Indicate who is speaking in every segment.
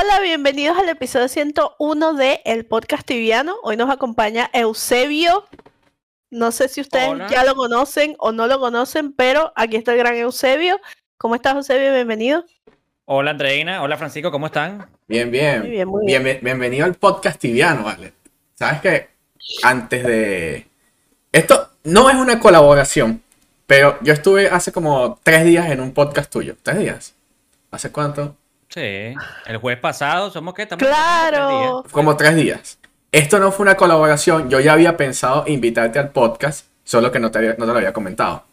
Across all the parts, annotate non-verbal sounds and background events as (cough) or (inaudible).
Speaker 1: Hola, bienvenidos al episodio 101 de El Podcast Tibiano. Hoy nos acompaña Eusebio. No sé si ustedes
Speaker 2: Hola.
Speaker 1: ya lo conocen o no lo conocen, pero aquí está el gran Eusebio. ¿Cómo estás, Eusebio? Bienvenido.
Speaker 2: Hola Andreina, hola Francisco, ¿cómo están?
Speaker 3: Bien, bien.
Speaker 1: Muy bien, muy bien.
Speaker 3: Bienve- bienvenido al podcast tibiano, ¿vale? Sabes que antes de... Esto no es una colaboración, pero yo estuve hace como tres días en un podcast tuyo. ¿Tres días? ¿Hace cuánto?
Speaker 2: Sí, el jueves pasado, ¿somos qué? Estamos
Speaker 1: Claro.
Speaker 3: Como tres días. Esto no fue una colaboración, yo ya había pensado invitarte al podcast, solo que no te, había- no te lo había comentado.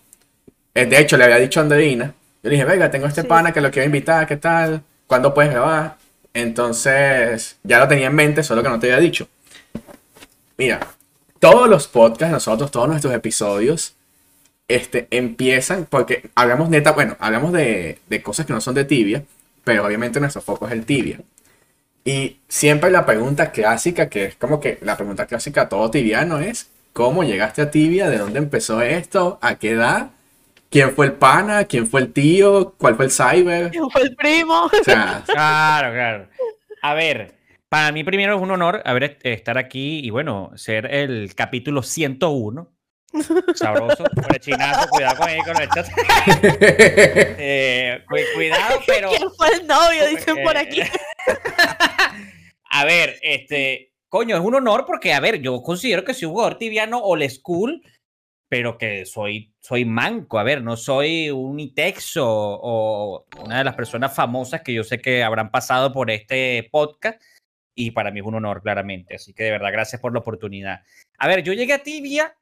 Speaker 3: Eh, De hecho, le había dicho a Andreina, yo le dije, venga, tengo este
Speaker 1: Sí.
Speaker 3: pana que lo quiero invitar, ¿qué tal? ¿Cuándo puedes grabar? Entonces, ya lo tenía en mente, solo que no te había dicho. Mira, todos los podcasts, nosotros, todos nuestros episodios, este, empiezan porque hablamos neta, bueno, hablamos de, de cosas que no son de tibia, pero obviamente nuestro foco es el tibia. Y siempre la pregunta clásica, que es como que la pregunta clásica a todo tibiano es, ¿cómo llegaste a tibia? ¿De dónde empezó esto? ¿A qué edad? ¿Quién fue el pana? ¿Quién fue el tío? ¿Cuál fue el cyber?
Speaker 1: ¿Quién fue el primo?
Speaker 3: O sea, (laughs)
Speaker 2: Claro, claro. A ver, para mí primero es un honor haber estar aquí y bueno, ser el capítulo 101. Sabroso, por chinazo, cuidado con, ahí, con el chat. (laughs) Eh, cu- cuidado, (laughs) pero...
Speaker 1: ¿Quién fue el novio? Dicen por aquí. (laughs)
Speaker 2: A ver, este, coño, es un honor porque, a ver, yo considero que soy un jugador tibiano old school, pero que soy, soy manco. A ver, no soy un Itexo o una de las personas famosas que yo sé que habrán pasado por este podcast. Y para mí es un honor, claramente. Así que de verdad, gracias por la oportunidad. A ver, yo llegué a Tibia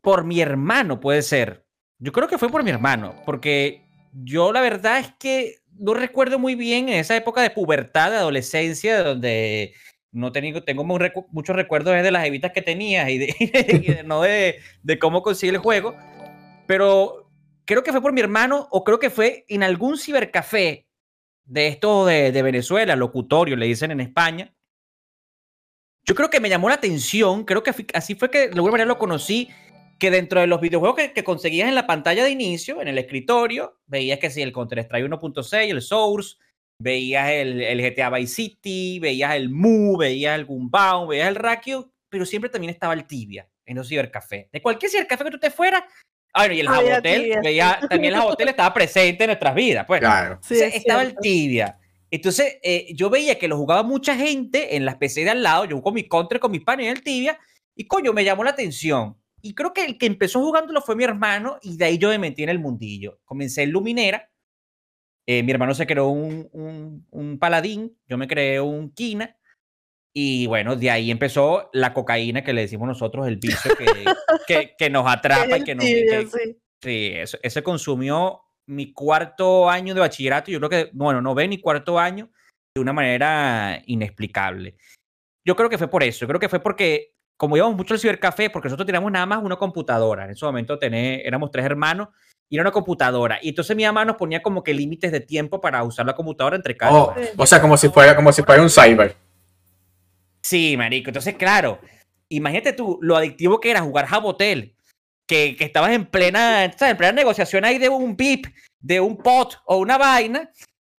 Speaker 2: por mi hermano, puede ser. Yo creo que fue por mi hermano, porque yo la verdad es que no recuerdo muy bien en esa época de pubertad, de adolescencia, donde no tengo, tengo muy recu- muchos recuerdos de las evitas que tenías (laughs) y, de, y de- no de, de cómo conseguir el juego. Pero creo que fue por mi hermano o creo que fue en algún cibercafé de estos de, de Venezuela, locutorio, le dicen en España. Yo creo que me llamó la atención, creo que así fue que de alguna manera lo conocí, que dentro de los videojuegos que, que conseguías en la pantalla de inicio, en el escritorio, veías que sí, el Counter-Strike 1.6, el Source, veías el, el GTA Vice City, veías el Mu, veías el Gunbound, veías el Rakio, pero siempre también estaba el Tibia en los cibercafés. De cualquier cibercafé que tú te fueras, ah, bueno, y el Jabotel, veía, también el Jabotel estaba presente en nuestras vidas, pues.
Speaker 3: claro.
Speaker 1: Sí,
Speaker 2: Entonces,
Speaker 1: es
Speaker 2: estaba el tibia. Entonces, eh, yo veía que lo jugaba mucha gente en las PC de al lado. Yo con mi contra, con mis panes en el tibia. Y coño, me llamó la atención. Y creo que el que empezó jugándolo fue mi hermano. Y de ahí yo me metí en el mundillo. Comencé en Luminera. eh, mi hermano se creó un, un, un paladín. Yo me creé un Kina. Y bueno, de ahí empezó la cocaína que le decimos nosotros, el vicio que, (laughs) que, que nos atrapa y que nos. que-
Speaker 1: sí.
Speaker 2: Sí, eso, ese consumió mi cuarto año de bachillerato. Yo creo que, bueno, no ve ni cuarto año de una manera inexplicable. Yo creo que fue por eso. Yo creo que fue porque, como íbamos mucho al cibercafé, porque nosotros teníamos nada más una computadora. En ese momento tené- éramos tres hermanos y era una computadora. Y entonces mi mamá nos ponía como que límites de tiempo para usar la computadora entre cada
Speaker 3: Oh, o sea, como si fuera, como si fuera un cyber.
Speaker 2: Sí, marico. Entonces, claro, imagínate tú lo adictivo que era jugar Jabotel, que, que estabas en plena, en plena negociación ahí de un VIP, de un pot o una vaina,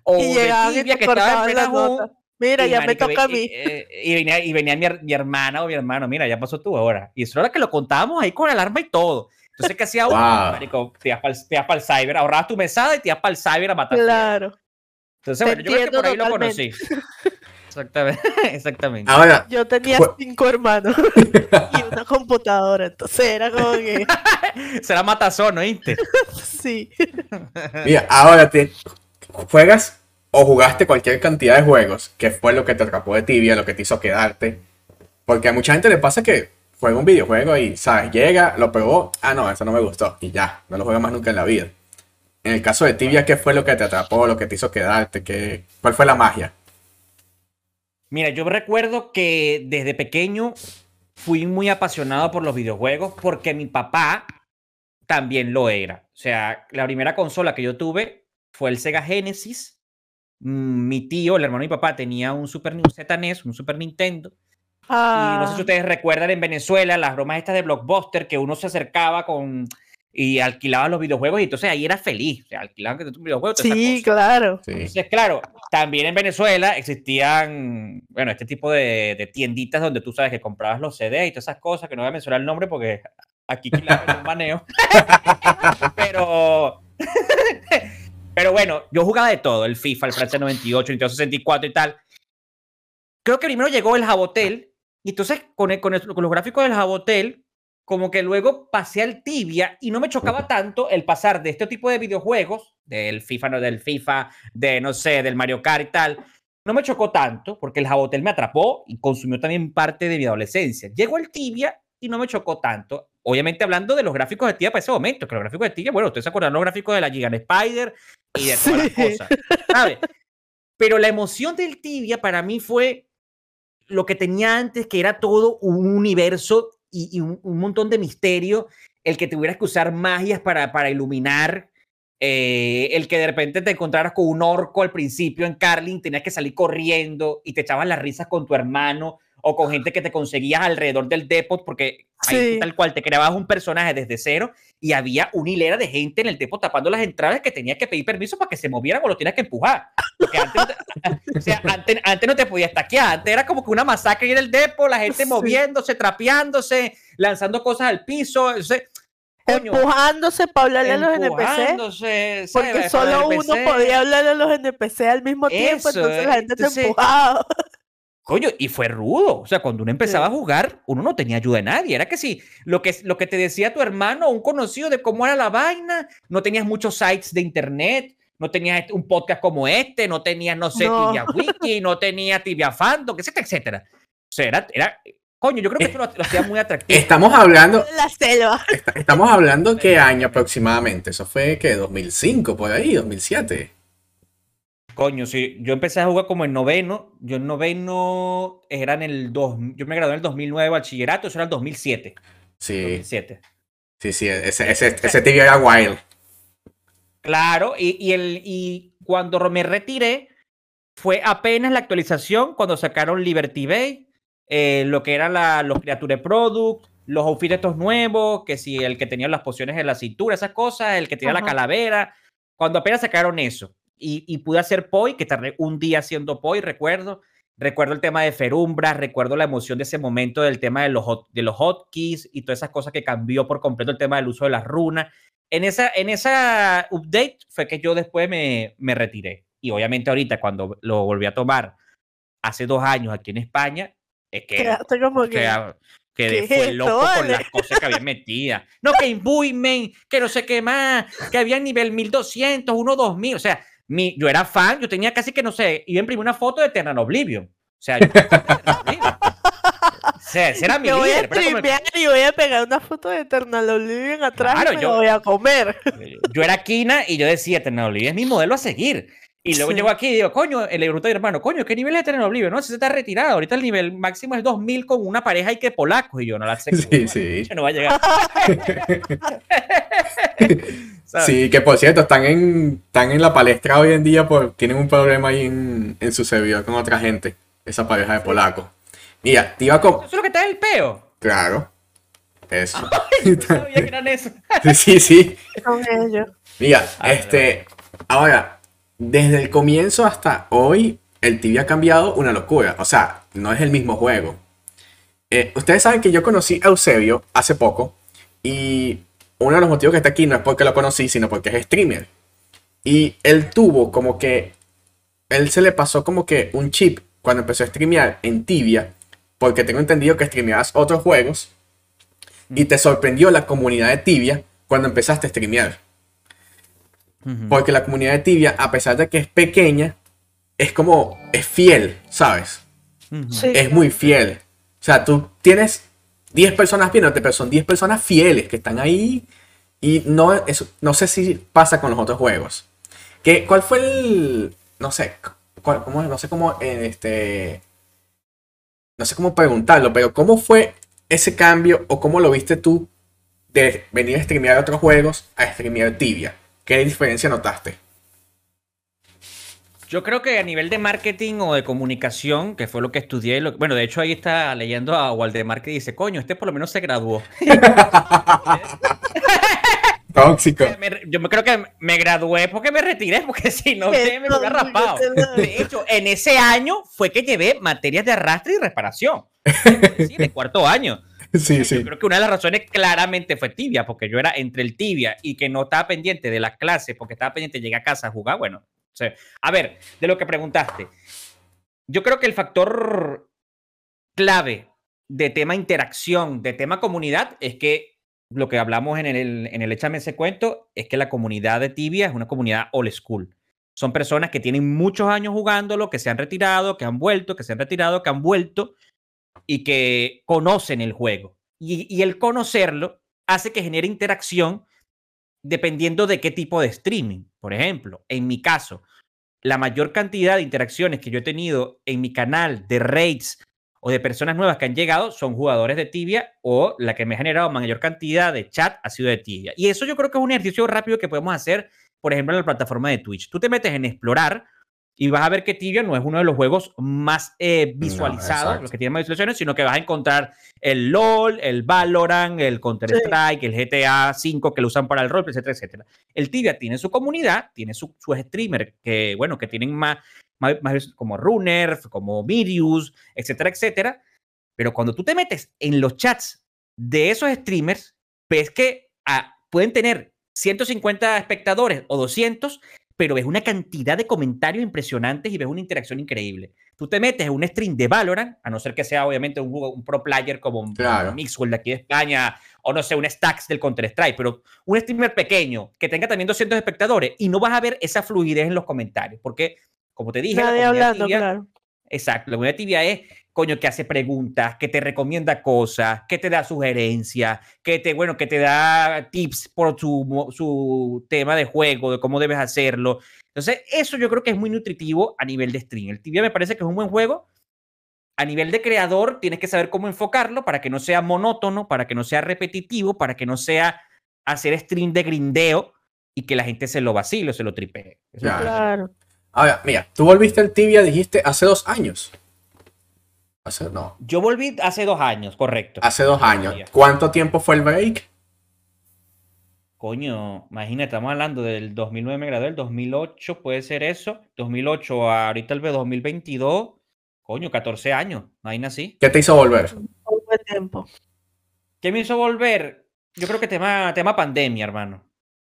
Speaker 2: o
Speaker 1: Y
Speaker 2: de tibia que estaba en plena.
Speaker 1: Mira,
Speaker 2: y,
Speaker 1: ya me toca a mí.
Speaker 2: eh, Y, venía, y venía mi, her- mi hermana o mi hermano, mira, ya pasó tú ahora. Y eso era que lo contábamos ahí con alarma y todo. Entonces, ¿qué hacía uno?
Speaker 3: Wow.
Speaker 2: Marico, te ibas para el cyber, ahorrabas tu mesada y te ibas para el cyber a matar.
Speaker 1: Claro.
Speaker 2: Entonces,
Speaker 1: Te
Speaker 2: bueno, yo creo que por ahí lo conocí. Exactamente. (laughs) Exactamente.
Speaker 3: Ahora,
Speaker 1: Yo tenía
Speaker 3: Fue-
Speaker 1: cinco hermanos y una computadora, entonces era como que (laughs)
Speaker 2: Será matazón, ¿no? ¿Oíste? (laughs)
Speaker 1: sí.
Speaker 3: mira, ahora te juegas o jugaste cualquier cantidad de juegos, que fue lo que te atrapó de tibia, lo que te hizo quedarte. Porque a mucha gente le pasa que juega un videojuego y, ¿sabes? Llega, lo probó, ah, no, eso no me gustó, y ya, no lo juega más nunca en la vida. En el caso de tibia, ¿qué fue lo que te atrapó, lo que te hizo quedarte? ¿Qué, ¿Cuál fue la magia?
Speaker 2: Mira, yo recuerdo que desde pequeño fui muy apasionado por los videojuegos porque mi papá también lo era. O sea, la primera consola que yo tuve fue el Sega Genesis. Mm, Mi tío, el hermano de mi papá, tenía un Super un ZNES, un Super Nintendo. Y no sé si
Speaker 1: Ah,
Speaker 2: ustedes recuerdan en Venezuela las bromas estas de Blockbuster que uno se acercaba con y alquilaban los videojuegos y entonces ahí era feliz. O sea, alquilaban un videojuego.
Speaker 1: Sí, claro.
Speaker 2: Entonces, claro, también en Venezuela existían, bueno, este tipo de, de, tienditas donde tú sabes que comprabas los CDs y todas esas cosas, que no voy a mencionar el nombre porque aquí claro, un maneo. pero, (laughs) pero bueno, yo jugaba de todo, el FIFA, el Francia 98, Nintendo 64 y tal. Creo que primero llegó el Jabotel y entonces con, con, el, con los gráficos del Jabotel como que luego pasé al tibia y no me chocaba tanto el pasar de este tipo de videojuegos, del FIFA, no del FIFA, de no sé, del Mario Kart y tal, no me chocó tanto porque el Jabotel me atrapó y consumió también parte de mi adolescencia. Llegó el tibia y no me chocó tanto. Obviamente hablando de los gráficos de tibia para ese momento, que los gráficos de tibia, bueno, ustedes se acuerdan los gráficos de la Gigan Spider y de todas las cosas, ¿sabes? Pero la emoción del tibia para mí fue lo que tenía antes, que era todo un universo y, y un, un, montón de misterio, el que tuvieras que usar magias para, para iluminar, eh, el que de repente te encontraras con un orco al principio en Carlin, tenías que salir corriendo y te echabas las risas con tu hermano o con gente que te conseguías alrededor del depot, porque sí. ahí tal cual te creabas un personaje desde cero y había una hilera de gente en el depot tapando las entradas que tenías que pedir permiso para que se movieran o lo tenías que empujar. Porque antes, (laughs) o sea, antes, antes, no te podías taquear, antes era como que una masacre en el depot, la gente sí. moviéndose, trapeándose, lanzando cosas al piso. O sea,
Speaker 1: Coño, empujándose para hablarle a los NPC. Porque solo uno podía hablarle a los NPC al mismo tiempo, Eso, entonces la gente entonces, te empujaba. (laughs)
Speaker 2: Coño, y fue rudo. O sea, cuando uno empezaba sí. a jugar, uno no tenía ayuda de nadie. Era que si lo que, lo que te decía tu hermano o un conocido de cómo era la vaina, no tenías muchos sites de internet, no tenías un podcast como este, no tenías, no sé, no. Tibia (laughs) Wiki, no tenías Tibia Fandom, etcétera, etcétera. O sea, era, era Coño, yo creo que esto lo, lo hacía muy atractivo.
Speaker 3: Estamos hablando. (laughs)
Speaker 1: La selva.
Speaker 3: Estamos hablando qué año aproximadamente. Eso fue que 2005 por ahí, 2007.
Speaker 2: Coño, sí, yo empecé a jugar como en noveno. Yo en noveno era en el 2. Yo me gradué en el 2009 bachillerato, eso era el 2007.
Speaker 3: Sí.
Speaker 2: 2007.
Speaker 3: Sí, sí, ese, ese, ese tibio era wild.
Speaker 2: Claro, y, y, el, y cuando me retiré, fue apenas la actualización cuando sacaron Liberty Bay eh, lo que eran la, los Creature Product, los outfits estos nuevos, que si el que tenía las pociones en la cintura, esas cosas, el que tenía Ajá. la calavera, cuando apenas sacaron eso. Y, y, pude hacer Poi, que tardé un día haciendo Poi, recuerdo. Recuerdo el tema de Ferumbra, recuerdo la emoción de ese momento del tema de los, hot, de los hotkeys y todas esas cosas que cambió por completo el tema del uso de las runas. En esa, en esa update fue que yo después me, me retiré. Y obviamente ahorita cuando lo volví a tomar hace dos años aquí en España, es que,
Speaker 1: como
Speaker 2: que, que, que fue es loco con las cosas que había metidas. No, que imbuement, que no sé qué más, que había nivel 1200, uno 2000. O sea, mi, yo era fan, yo tenía casi que, no sé, iba a imprimir una foto de Eternal Oblivion. O sea, yo, o sea, ese era (laughs) mi
Speaker 1: yo
Speaker 2: líder.
Speaker 1: Voy a streamear y voy a pegar una foto de Eternal Oblivion atrás claro, y me yo, voy a comer.
Speaker 2: Yo era Kina y yo decía, Eternal Oblivion es mi modelo a seguir. Y luego sí. llego aquí y digo, coño, pregunto a mi hermano, coño, ¿qué nivel es tener Oblivion? No, si se está retirado. Ahorita el nivel máximo es 2000 con una pareja y que polacos. Y yo no la sé.
Speaker 3: Sí, sí.
Speaker 2: No va a llegar. (laughs) (laughs)
Speaker 3: sí, que por cierto, están en, están en la palestra hoy en día porque tienen un problema ahí en, en su servidor con otra gente. Esa pareja de polacos. Mira, te iba a.
Speaker 2: ¿Eso es lo que está en el peo?
Speaker 3: Claro. Eso. (laughs)
Speaker 2: Ay, no (laughs) sabía que eran eso.
Speaker 3: sí, sí.
Speaker 1: Con ellos.
Speaker 3: Mira, este. Ahora, desde el comienzo hasta hoy, el Tibia ha cambiado una locura. O sea, no es el mismo juego. Eh, ustedes saben que yo conocí a Eusebio hace poco. Y uno de los motivos que está aquí no es porque lo conocí, sino porque es streamer. Y él tuvo como que. Él se le pasó como que un chip cuando empezó a streamear en Tibia. Porque tengo entendido que streameabas otros juegos. Y te sorprendió la comunidad de Tibia cuando empezaste a streamear. Porque la comunidad de Tibia, a pesar de que es pequeña, es como, es fiel, ¿sabes? Sí. Es muy fiel. O sea, tú tienes 10 personas viéndote, pero son 10 personas fieles que están ahí. Y no, eso, no sé si pasa con los otros juegos. ¿Qué, ¿Cuál fue el. No sé. Cuál, cómo, no sé cómo. Este. No sé cómo preguntarlo, pero ¿cómo fue ese cambio o cómo lo viste tú de venir a streamear otros juegos a streamear Tibia? ¿Qué diferencia notaste?
Speaker 2: Yo creo que a nivel de marketing o de comunicación, que fue lo que estudié, lo, bueno, de hecho ahí está leyendo a Waldemar que dice, coño, este por lo menos se graduó. (laughs)
Speaker 3: Tóxico.
Speaker 2: yo me creo que me gradué porque me retiré, porque si no, me hubiera raspado. De hecho, en ese año fue que llevé materias de arrastre y reparación. (laughs) Sí, de cuarto año.
Speaker 3: Sí, sí.
Speaker 2: Yo creo que una de las razones claramente fue tibia, porque yo era entre el tibia y que no estaba pendiente de la clase, porque estaba pendiente de llegar a casa a jugar. Bueno, a ver, de lo que preguntaste, yo creo que el factor clave de tema interacción, de tema comunidad, es que lo que hablamos en el, en el Échame ese cuento es que la comunidad de Tibia es una comunidad old school. Son personas que tienen muchos años jugándolo, que se han retirado, que han vuelto, que se han retirado, que han vuelto y que conocen el juego. Y el conocerlo hace que genere interacción dependiendo de qué tipo de streaming. Por ejemplo, en mi caso, la mayor cantidad de interacciones que yo he tenido en mi canal de raids o de personas nuevas que han llegado son jugadores de Tibia o la que me ha generado mayor cantidad de chat ha sido de Tibia. Y eso yo creo que es un ejercicio rápido que podemos hacer, por ejemplo, en la plataforma de Twitch. Tú te metes en explorar y vas a ver que Tibia no es uno de los juegos más eh, visualizados, los que tienen más visualizaciones, sino que vas a encontrar el LOL, el Valorant, el Counter-Strike, el GTA 5 que lo usan para el rol, etcétera, etcétera. El Tibia tiene su comunidad, tiene sus streamers que, bueno, que tienen más, más, como Runner, como Mirius, etcétera, etcétera. Pero cuando tú te metes en los chats de esos streamers, ves que ah, pueden tener 150 espectadores o 200, pero ves una cantidad de comentarios impresionantes y ves una interacción increíble. Tú te metes en un stream de Valorant, a no ser que sea obviamente un, un pro player como un claro. Mixwell de aquí de España, o no sé, un Stacks del Counter-Strike, pero un streamer pequeño que tenga también 200 espectadores y no vas a ver esa fluidez en los comentarios, porque como te dije,
Speaker 1: Nadie hablando, claro.
Speaker 2: Exacto, la comunidad tibia es, coño, que hace preguntas, que te recomienda cosas, que te da sugerencias, que te, bueno, que te da tips por su, su tema de juego, de cómo debes hacerlo. Entonces, eso yo creo que es muy nutritivo a nivel de stream. El tibia me parece que es un buen juego. A nivel de creador, tienes que saber cómo enfocarlo para que no sea monótono, para que no sea repetitivo, para que no sea hacer stream de grindeo y que la gente se lo vacile o se lo tripee.
Speaker 1: claro.
Speaker 3: Ahora, mira, tú volviste al tibia, dijiste, hace dos años. Hace, no.
Speaker 2: Yo volví hace dos años, correcto.
Speaker 3: Hace dos años. ¿Cuánto tiempo fue el break?
Speaker 2: Coño, imagínate, estamos hablando del 2009 me gradué, el 2008 puede ser eso. 2008 a ahorita el 2022. Coño, 14 años, imagina así.
Speaker 3: ¿Qué te hizo volver?
Speaker 1: tiempo.
Speaker 2: ¿Qué me hizo volver? Yo creo que tema, tema pandemia, hermano.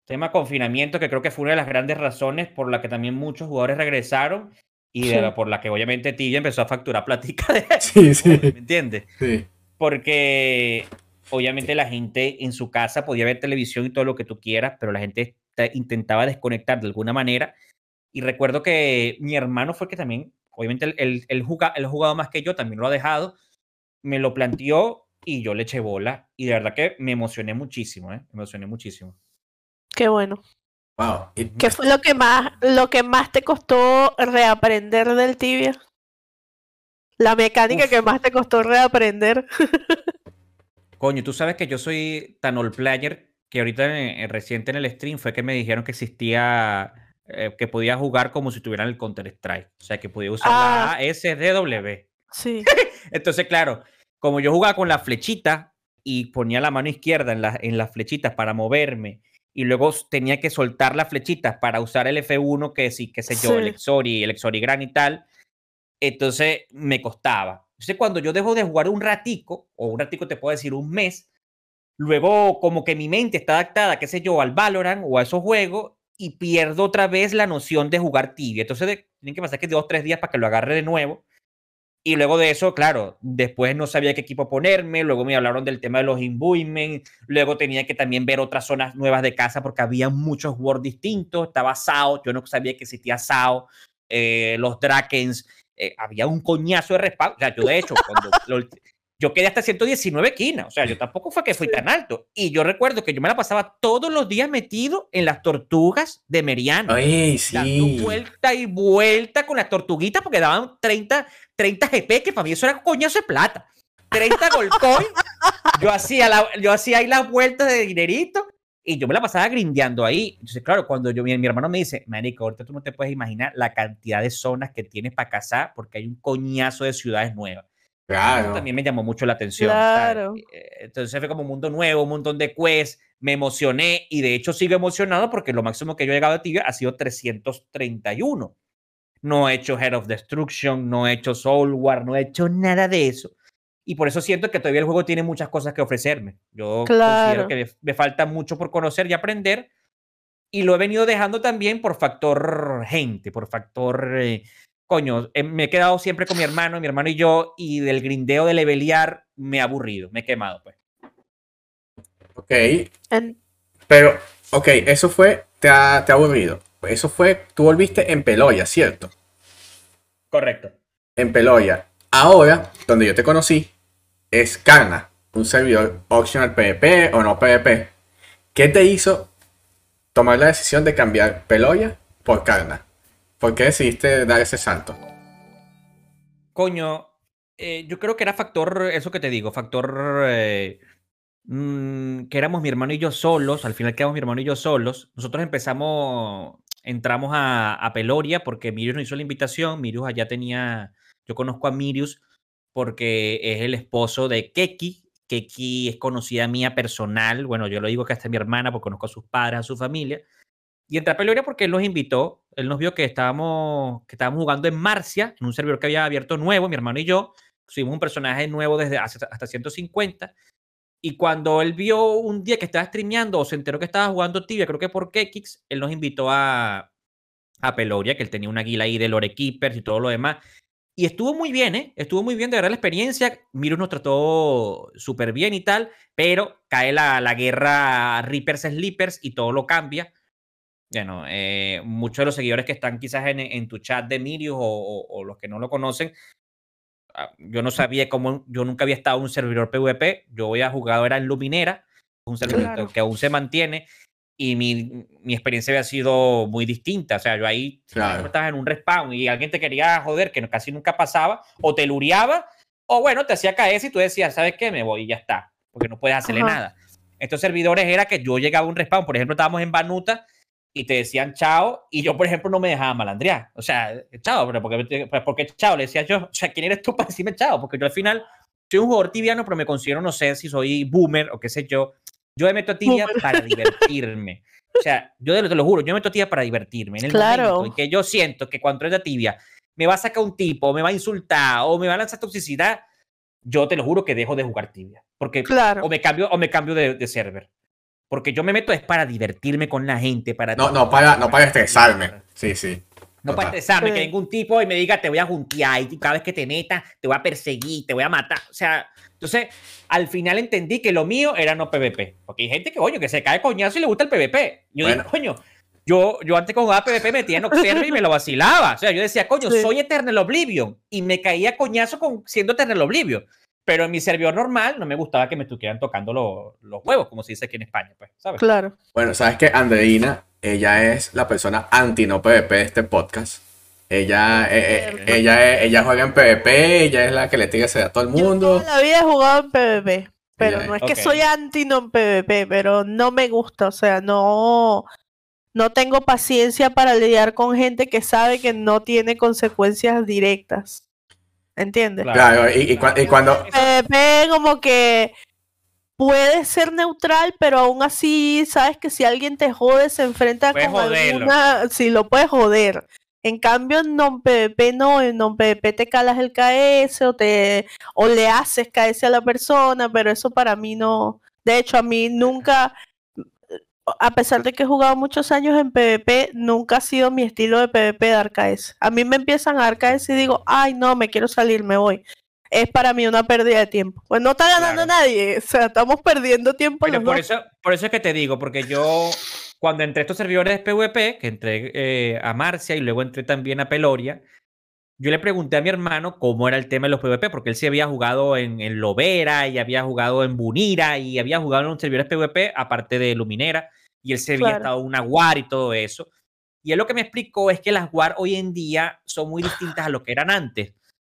Speaker 2: Tema confinamiento, que creo que fue una de las grandes razones por la que también muchos jugadores regresaron y por la que obviamente Tibia empezó a facturar platica de (laughs)
Speaker 3: Sí, sí.
Speaker 2: ¿Me entiendes?
Speaker 3: Sí.
Speaker 2: Porque obviamente la gente en su casa podía ver televisión y todo lo que tú quieras, pero la gente intentaba desconectar de alguna manera. Y recuerdo que mi hermano fue que también, obviamente él, él, juga, él ha jugado más que yo, también lo ha dejado, me lo planteó y yo le eché bola. Y de verdad que me emocioné muchísimo, ¿eh? Me emocioné muchísimo.
Speaker 1: Qué bueno.
Speaker 3: Wow.
Speaker 1: ¿Qué fue lo que más, lo que más te costó reaprender del tibia? La mecánica que más te costó reaprender. (laughs)
Speaker 2: Coño, tú sabes que yo soy tan all player que ahorita reciente en el stream fue que me dijeron que existía, eh, que podía jugar como si tuviera el Counter Strike. O sea, que podía usar la ASDW.
Speaker 1: Ah. Sí. (laughs)
Speaker 2: Entonces, claro, como yo jugaba con la flechita y ponía la mano izquierda en, en las flechitas para moverme y luego tenía que soltar las flechitas para usar el F1, que sí, qué sé yo, el Exori, el Exori Gran y tal. Entonces me costaba. Entonces cuando yo dejo de jugar un ratico, o un ratico te puedo decir un mes, luego como que mi mente está adaptada, qué sé yo, al Valorant o a esos juegos y pierdo otra vez la noción de jugar tibia. Entonces tienen que pasar que dos, tres días para que lo agarre de nuevo. Y luego de eso, claro, después no sabía qué equipo ponerme, luego me hablaron del tema de los imbuement, luego tenía que también ver otras zonas nuevas de casa porque había muchos words distintos, estaba SAO, yo no sabía que existía SAO, eh, los Drakens, eh, había un coñazo de respaldo, o sea, yo de hecho, cuando (laughs) yo quedé hasta 119 quinas, o sea, yo tampoco fue que fui tan alto. Y yo recuerdo que yo me la pasaba todos los días metido en las tortugas de Meriano.
Speaker 3: Ay, sí.
Speaker 2: Dando vuelta y vuelta con las tortuguitas porque daban 30, 30 GP, que para mí eso era coñazo de plata. 30 gold (laughs) coin. Yo hacía, la, yo hacía ahí las vueltas de dinerito y yo me la pasaba grindeando ahí. Entonces, claro, cuando yo, mi, mi hermano me dice, Marico, ahorita tú no te puedes imaginar la cantidad de zonas que tienes para cazar porque hay un coñazo de ciudades nuevas. Claro. también me llamó mucho la atención. Claro. Eh, entonces fue como un mundo nuevo, un montón de quests, me emocioné y de hecho sigo emocionado porque lo máximo que yo he llegado a Tibia ha sido 331. No he hecho Head of Destruction, no he hecho Soul War, no he hecho nada de eso. Y por eso siento que todavía el juego tiene muchas cosas que ofrecerme. Yo considero que me, falta mucho por conocer y aprender. Y lo he venido dejando también por factor gente, por factor... Eh, coño, eh, me he quedado siempre con mi hermano, mi hermano y yo, y del grindeo de levelear me he aburrido, me he quemado, pues.
Speaker 3: Ok. Pero, ok, eso fue, te ha, te ha aburrido. Eso fue, tú volviste en Peloya, ¿cierto?
Speaker 2: Correcto.
Speaker 3: En Peloya. Ahora, donde yo te conocí, es Karna, un servidor optional PvP o no PvP. ¿Qué te hizo tomar la decisión de cambiar Peloya por Karna? ¿Por qué decidiste dar ese salto?
Speaker 2: Coño, eh, yo creo que era factor, eso que te digo, factor eh, mm, que éramos mi hermano y yo solos, al final quedamos mi hermano y yo solos. Nosotros empezamos, entramos a, Peloria porque Mirius nos hizo la invitación, Mirius allá tenía yo conozco a Mirius porque es el esposo de Keki. Keki es conocida mía personal. Bueno, yo lo digo que hasta mi hermana porque conozco a sus padres, a su familia. Y entré a Peloria porque él nos invitó. Él nos vio que estábamos, que estábamos jugando en Marcia, en un servidor que había abierto nuevo, mi hermano y yo. Subimos un personaje nuevo desde hasta 150. Y cuando él vio un día que estaba streameando o se enteró que estaba jugando tibia, creo que por Kekix, él nos invitó a, a Peloria, que él tenía una águila ahí de Lore Keepers y todo lo demás. Y estuvo muy bien, ¿eh? Estuvo muy bien, de verdad, la experiencia. Mirus nos trató súper bien y tal, pero cae la, la guerra Reapers Sleepers y todo lo cambia. Bueno, eh, muchos de los seguidores que están quizás en, en tu chat de Mirius o, o, los que no lo conocen, ah, yo no sabía cómo, yo nunca había estado en un servidor PvP, yo voy a jugar era en Luminera, un servidor que aún se mantiene, y mi, mi, experiencia había sido muy distinta. O sea, yo ahí claro. estabas en un respawn y alguien te quería joder, que casi nunca pasaba, o te luriaba, o bueno, te hacía caer y tú decías, ¿sabes qué? Me voy y ya está, porque no puedes hacerle nada. Estos servidores era que yo llegaba a un respawn, por ejemplo, estábamos en Banuta y te decían chao, y yo, por ejemplo, no me dejaba malandrear. O sea, chao, pero porque, pues, porque chao, le decía yo, o sea, ¿quién eres tú para decirme chao? Porque yo al final soy un jugador tibiano, pero me considero, no sé si soy boomer o qué sé yo. Yo me meto a tibia para divertirme. O sea, yo te lo juro, yo me meto a tibia para divertirme. En el claro. momento en que yo siento que cuando entro a tibia me va a sacar un tipo, me va a insultar, o me va a lanzar toxicidad, yo te lo juro que dejo de jugar tibia. Porque claro. o me cambio, o me cambio de, de server. Porque yo me meto es para divertirme con la gente, para...
Speaker 3: No, no para, no para estresarme. Sí, sí.
Speaker 2: No para estresarme, que venga un tipo y me diga, te voy a juntear y cada vez que te meta, te voy a perseguir, te voy a matar. O sea, entonces, al final entendí que lo mío era no PvP. Porque hay gente que, coño, que se cae coñazo y le gusta el PvP. Yo digo, coño, yo, yo antes con jugaba PvP metía en Observer y me lo vacilaba. O sea, yo decía, coño, soy Eternal Oblivion. Y me caía coñazo con, siendo Eternal Oblivion. Pero en mi servidor normal no me gustaba que me estuvieran tocando los huevos, como se dice aquí en España, pues, ¿sabes?
Speaker 1: Claro.
Speaker 3: Bueno, sabes que Andreina, ella es la persona anti no PvP de este podcast. Ella, eh, eh, ella, ella juega en PvP, ella es la que le tira a todo el mundo.
Speaker 1: Yo toda la vida he jugado en PvP, pero no es que soy anti no en PvP, pero no me gusta, o sea, no, no tengo paciencia para lidiar con gente que sabe que no tiene consecuencias directas. ¿Entiendes?
Speaker 3: Claro, y, cuando...
Speaker 1: PvP como que puede ser neutral, pero aún así, sabes que si alguien te jode, se enfrenta con alguna... Si lo puedes joder. En cambio, en non-PvP no, en non-PvP te calas el KS o, te, o le haces KS a la persona, pero eso para mí no. De hecho, a mí nunca, a pesar de que he jugado muchos años en PvP, nunca ha sido mi estilo de PvP dar KS. A mí me empiezan a KS y digo, ay, no, me quiero salir, me voy. Es para mí una pérdida de tiempo. Pues no está ganando nadie, (laughs) o sea, estamos perdiendo tiempo.
Speaker 2: Pero por, eso, por eso es que te digo, porque yo cuando entré a estos servidores de PvP, que entré eh, a Marcia y luego entré también a Peloria, yo le pregunté a mi hermano cómo era el tema de los PvP, porque él sí había jugado en, en Lovera y había jugado en Bunira y había jugado en los servidores PvP, aparte de Luminera, y él se había estado en una WAR y todo eso. Y él lo que me explicó es que las WAR hoy en día son muy distintas a lo que eran antes.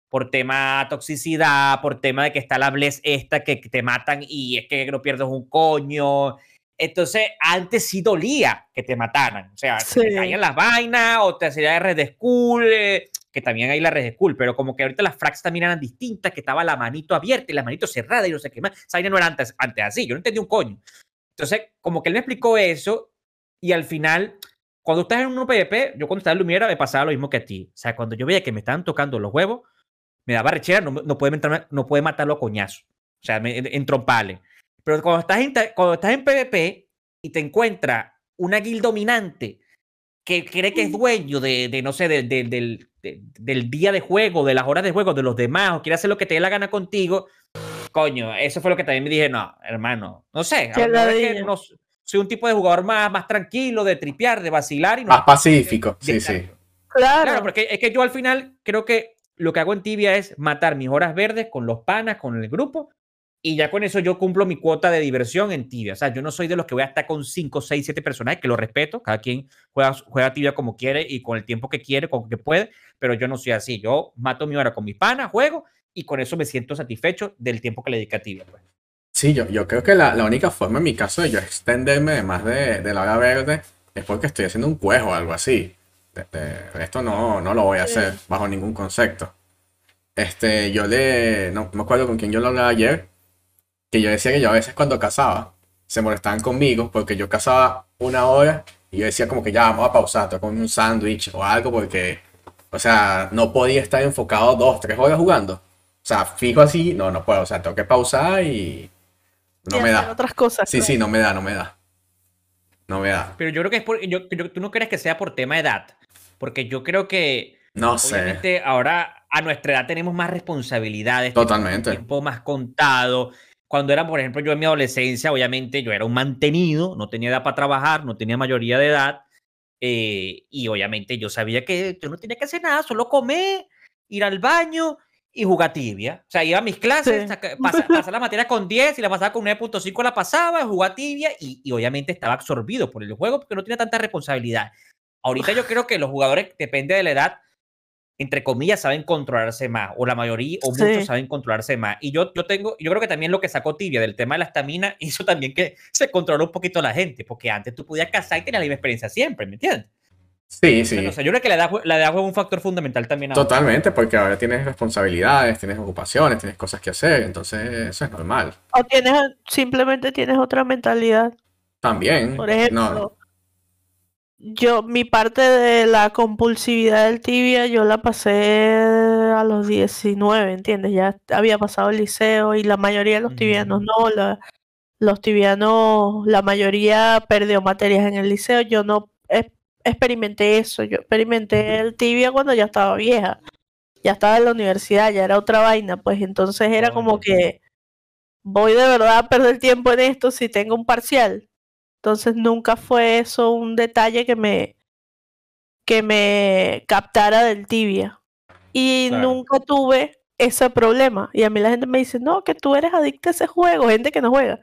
Speaker 2: Por tema toxicidad, por tema de que está la Bless esta que te matan y es que no pierdes un coño, entonces, antes sí dolía que te mataran. O sea, te caían las vainas o te hacía R de school. Eh, que también ahí la red es cool, pero como que ahorita las frags también eran distintas, que estaba la manito abierta y la manito cerrada y no sé qué más. Esa no era antes, antes así, yo no entendí un coño. Entonces, como que él me explicó eso y al final, cuando estás en un PvP, yo cuando estaba en Lumiera me pasaba lo mismo que a ti. O sea, cuando yo veía que me estaban tocando los huevos, me daba rechera, no, no, puede, no puede matarlo a coñazo. O sea, me, en trompales. Pero cuando estás, en, cuando estás en PvP y te encuentra una guild dominante que cree que es dueño de, de no sé, del, del, del, día de juego, de las horas de juego de los demás, o quiere hacer lo que te dé la gana contigo, coño, eso fue lo que también me dije, no, hermano, no sé, no, soy un tipo de jugador más, más tranquilo, de tripear, de vacilar. Y
Speaker 3: más pacífico, sí, sí.
Speaker 2: Claro. claro, porque es que yo al final creo que lo que hago en Tibia es matar mis horas verdes con los panas, con el grupo, y ya con eso yo cumplo mi cuota de diversión en tibia. O sea, yo no soy de los que voy a estar con 5, 6, 7 personajes, que lo respeto. Cada quien juega, juega tibia como quiere y con el tiempo que quiere, con que puede. Pero yo no soy así. Yo mato mi hora con mis panas, juego y con eso me siento satisfecho del tiempo que le dedico a tibia. Pues.
Speaker 3: Sí, yo, yo creo que la, la, única forma en mi caso de yo extenderme más de, de la hora verde es porque estoy haciendo un cuejo o algo así. esto no, no lo voy a hacer bajo ningún concepto. Este, yo le. No me acuerdo con quién yo lo hablaba ayer que yo decía que yo a veces cuando cazaba se molestaban conmigo porque yo cazaba una hora y yo decía como que ya vamos a pausar, tengo un sándwich o algo porque, o sea, no podía estar enfocado dos, tres horas jugando. O sea, fijo así, no, no puedo, o sea, tengo que pausar y no me da.
Speaker 1: otras cosas.
Speaker 3: Sí, sí, no me da, no me da. No me da.
Speaker 2: Pero yo creo que es por, yo, tú no crees que sea por tema de edad, porque yo creo que
Speaker 3: no sé.
Speaker 2: ahora a nuestra edad tenemos más responsabilidades,
Speaker 3: totalmente,
Speaker 2: tiempo más contado cuando era, por ejemplo, yo en mi adolescencia, obviamente yo era un mantenido, no tenía edad para trabajar, no tenía mayoría de edad, eh, y obviamente yo sabía que yo no tenía que hacer nada, solo comer, ir al baño y jugar tibia. O sea, iba a mis clases, pasaba la materia con 10 y la pasaba con 9.5, la pasaba, jugaba tibia y, y, obviamente estaba absorbido por el juego porque no tenía tanta responsabilidad. Ahorita yo creo que los jugadores, depende de la edad, entre comillas, saben controlarse más, o la mayoría, o muchos saben controlarse más. Y yo, yo tengo, yo creo que también lo que sacó Tibia del tema de la estamina (laughs) hizo también que se controló un poquito la gente, porque antes tú podías cazar y tenías la misma experiencia siempre, ¿me entiendes?
Speaker 3: Sí, sí.
Speaker 2: yo creo que la edad, la edad fue un factor fundamental también.
Speaker 3: Totalmente, porque ahora tienes responsabilidades, tienes ocupaciones, tienes cosas que hacer, entonces eso es normal.
Speaker 1: O tienes, simplemente tienes otra mentalidad.
Speaker 3: También.
Speaker 1: Por ejemplo, yo, mi parte de la compulsividad del tibia, yo la pasé a los 19, ¿entiendes? Ya había pasado el liceo y la mayoría de los tibianos no, los tibianos, la mayoría perdió materias en el liceo, yo no experimenté eso, yo experimenté el tibia cuando ya estaba vieja, ya estaba en la universidad, ya era otra vaina, pues. Entonces era como que voy de verdad a perder tiempo en esto si tengo un parcial entonces nunca fue eso un detalle que me, que me captara del tibia. Y nunca tuve ese problema. Y a mí la gente me dice, no, que tú eres adicta a ese juego, gente que no juega.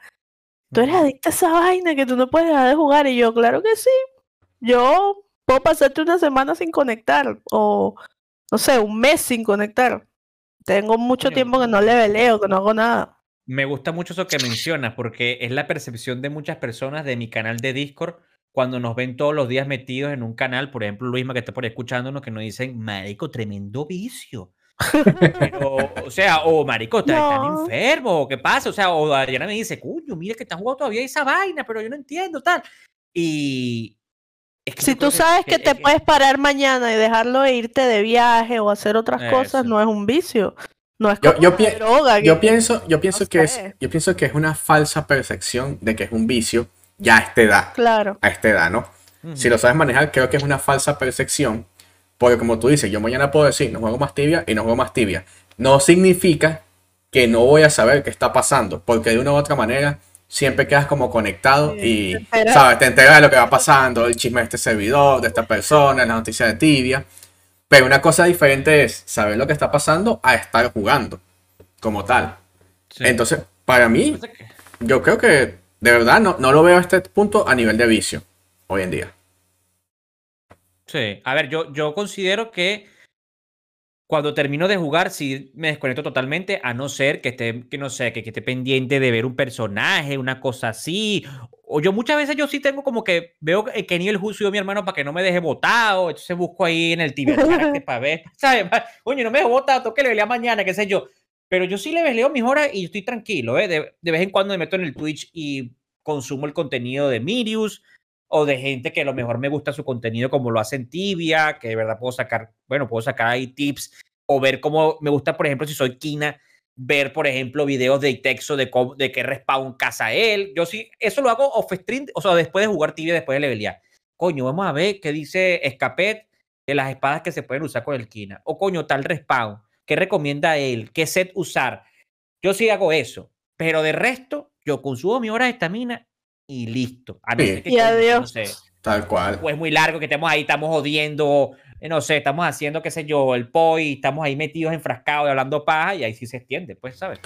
Speaker 1: Tú eres adicta a esa vaina que tú no puedes dejar de jugar. Y yo, claro que sí. Yo puedo pasarte una semana sin conectar. O, no sé, un mes sin conectar. Tengo mucho tiempo que no le veleo, que no hago nada.
Speaker 2: Me gusta mucho eso que mencionas, porque es la percepción de muchas personas de mi canal de Discord cuando nos ven todos los días metidos en un canal, por ejemplo, Luisma, que está por ahí escuchándonos, que nos dicen, marico, tremendo vicio. o sea, o marico, están enfermo, ¿qué pasa? O sea, o Adriana me dice, cuño, mira que están jugando todavía esa vaina, pero yo no entiendo, tal. Y.
Speaker 1: si tú sabes que, te puedes parar mañana y dejarlo e irte de viaje o hacer otras cosas, no es un vicio. No es como
Speaker 3: yo, droga. Yo pienso, yo pienso que es, yo pienso que es una falsa percepción de que es un vicio ya a esta edad.
Speaker 1: Claro.
Speaker 3: A esta edad, ¿no? Si lo sabes manejar, creo que es una falsa percepción. Porque como tú dices, yo mañana puedo decir, no juego más tibia y no juego más tibia. No significa que no voy a saber qué está pasando. Porque de una u otra manera, siempre quedas como conectado y, ¿sabes? Te enteras de lo que va pasando, el chisme de este servidor, de esta persona, la noticia de tibia. Pero una cosa diferente es saber lo que está pasando a estar jugando como tal. Entonces, para mí, yo creo que de verdad no, no lo veo a este punto a nivel de vicio hoy en día.
Speaker 2: Sí, a ver, yo, yo considero que cuando termino de jugar, sí me desconecto totalmente, a no ser que esté, que no sé, que, que esté pendiente de ver un personaje, una cosa así, o yo muchas veces yo sí tengo como que veo que ni el juicio mi hermano para que no me deje votado, entonces busco ahí en el Tibia (laughs) para ver, ¿sabes? Oye, no me dejo votado, toque le velea mañana, qué sé yo. Pero yo sí le leo mis horas y estoy tranquilo, ¿eh? De, de, vez en cuando me meto en el Twitch y consumo el contenido de Mirius o de gente que a lo mejor me gusta su contenido como lo hace en Tibia, que de verdad puedo sacar, bueno, puedo sacar ahí tips o ver cómo me gusta, por ejemplo, si soy Kina, ver, por ejemplo, videos de Itexo de, de qué respawn casa él. Yo sí, eso lo hago off stream, o sea, después de jugar tibia, después de levelear. Coño, vamos a ver qué dice Escapet de las espadas que se pueden usar con el Kina. O coño, tal respawn. ¿Qué recomienda él? ¿Qué set usar? Yo sí hago eso. Pero de resto, yo consumo mi hora de estamina y listo.
Speaker 1: A y adiós.
Speaker 3: Tal cual.
Speaker 2: Pues muy largo que estemos ahí, estamos jodiendo eh, no sé, estamos haciendo, qué sé yo, el POI, estamos ahí metidos enfrascados y hablando paja y ahí sí se extiende, pues, ¿sabes?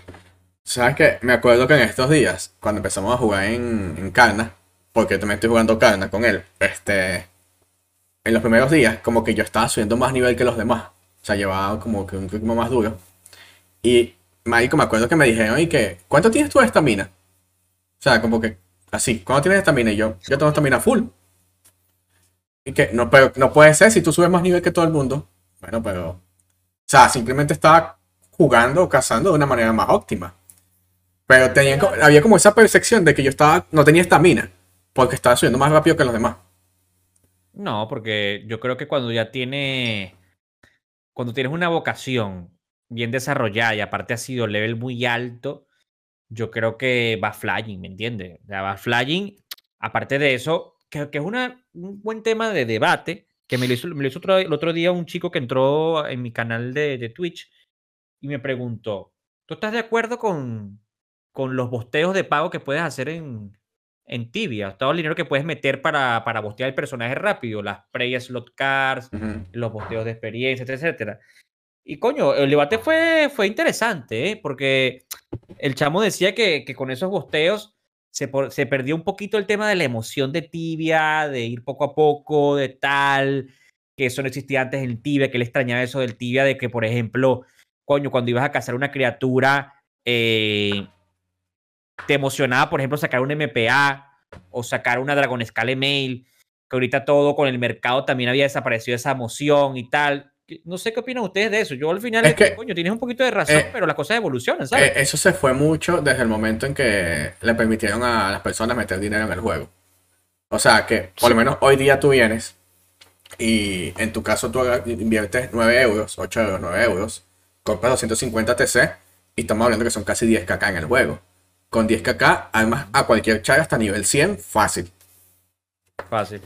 Speaker 3: ¿Sabes qué? Me acuerdo que en estos días, cuando empezamos a jugar en, en Carna, porque también estoy jugando Carna con él, este, en los primeros días, como que yo estaba subiendo más nivel que los demás. O sea, llevaba como que un ritmo más duro. Y, Marico, me acuerdo que me dijeron, ¿y qué? ¿Cuánto tienes tú de estamina? O sea, como que, así, ¿cuánto tienes estamina? Y yo, yo tengo estamina full. Y que no, pero no puede ser si tú subes más nivel que todo el mundo. Bueno, pero. O sea, simplemente estaba jugando o cazando de una manera más óptima. Pero tenía, había como esa percepción de que yo estaba, no tenía estamina. Porque estaba subiendo más rápido que los demás.
Speaker 2: No, porque yo creo que cuando ya tiene. Cuando tienes una vocación bien desarrollada y aparte ha sido level muy alto, yo creo que va flying, ¿me entiendes? O va flying. Aparte de eso, que, es una, un buen tema de debate, que me lo hizo, me lo hizo otro, el otro día un chico que entró en mi canal de, de, Twitch y me preguntó, ¿tú estás de acuerdo con, con los bosteos de pago que puedes hacer en, en Tibia? Todo el dinero que puedes meter para, para bostear el personaje rápido, las pre-slot cards, los bosteos de experiencia, etcétera. Y coño, el debate fue, fue interesante, ¿eh? porque el chamo decía que, que con esos bosteos se, perdió un poquito el tema de la emoción de tibia, de ir poco a poco, de tal, que eso no existía antes en tibia, que le extrañaba eso del tibia, de que, por ejemplo, coño, cuando ibas a cazar una criatura, eh, te emocionaba, por ejemplo, sacar un MPA o sacar una Dragon Scale Mail, que ahorita todo con el mercado también había desaparecido esa emoción y tal no sé qué opinan ustedes de eso. Yo al final, es que, coño, tienes un poquito de razón, eh, pero las cosas evolucionan, ¿sabes?
Speaker 3: Eh, eso se fue mucho desde el momento en que le permitieron a las personas meter dinero en el juego. O sea, que por lo menos hoy día tú vienes y en tu caso tú inviertes 9 euros, 8 euros, 9 euros, compras 250 TC y estamos hablando que son casi 10 kk en el juego. Con 10 kk, además a cualquier char hasta nivel 100, fácil.
Speaker 2: Fácil.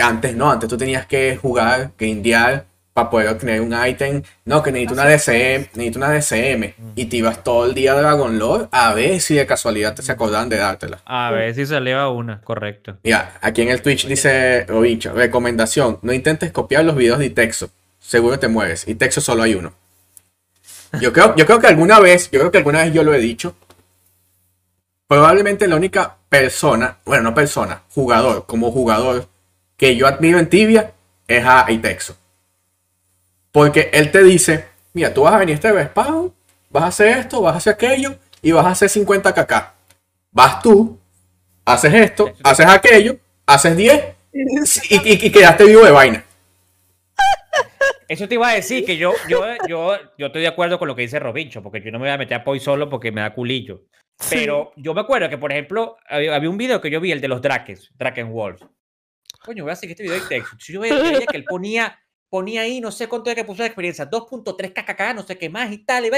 Speaker 3: Antes no, antes tú tenías que jugar, que indiar para poder obtener un ítem. No, que necesito una DCM, necesito una DCM. Y te ibas todo el día a Dragon Lord a ver si de casualidad te se acordaban de dártela.
Speaker 2: A ver si eleva una, correcto.
Speaker 3: Mira, aquí en el Twitch dice Robincho, recomendación, no intentes copiar los videos de Texo. Seguro te mueves. Y Texo solo hay uno. Yo creo, yo creo que alguna vez, yo creo que alguna vez yo lo he dicho. Probablemente la única persona, bueno, no persona, jugador, como jugador, que yo admiro en Tibia es a Itexo. Porque él te dice, mira, tú vas a venir este respawn, vas a hacer esto, vas a hacer aquello y vas a hacer 50 kk. Vas tú, haces esto, haces aquello, haces 10 y, quedaste vivo de vaina.
Speaker 2: Eso te iba a decir que yo, yo, yo, yo estoy de acuerdo con lo que dice Robincho, porque yo no me voy a meter a Poi solo porque me da culillo. Pero yo me acuerdo que, por ejemplo, había, un video que yo vi, el de los Drakes, Draken Wolf. Coño, voy a seguir este video de texto. Yo veía que él ponía ponía ahí, no sé cuánto de que puso de experiencia, 2.3 kkk, no sé qué más y tal, y,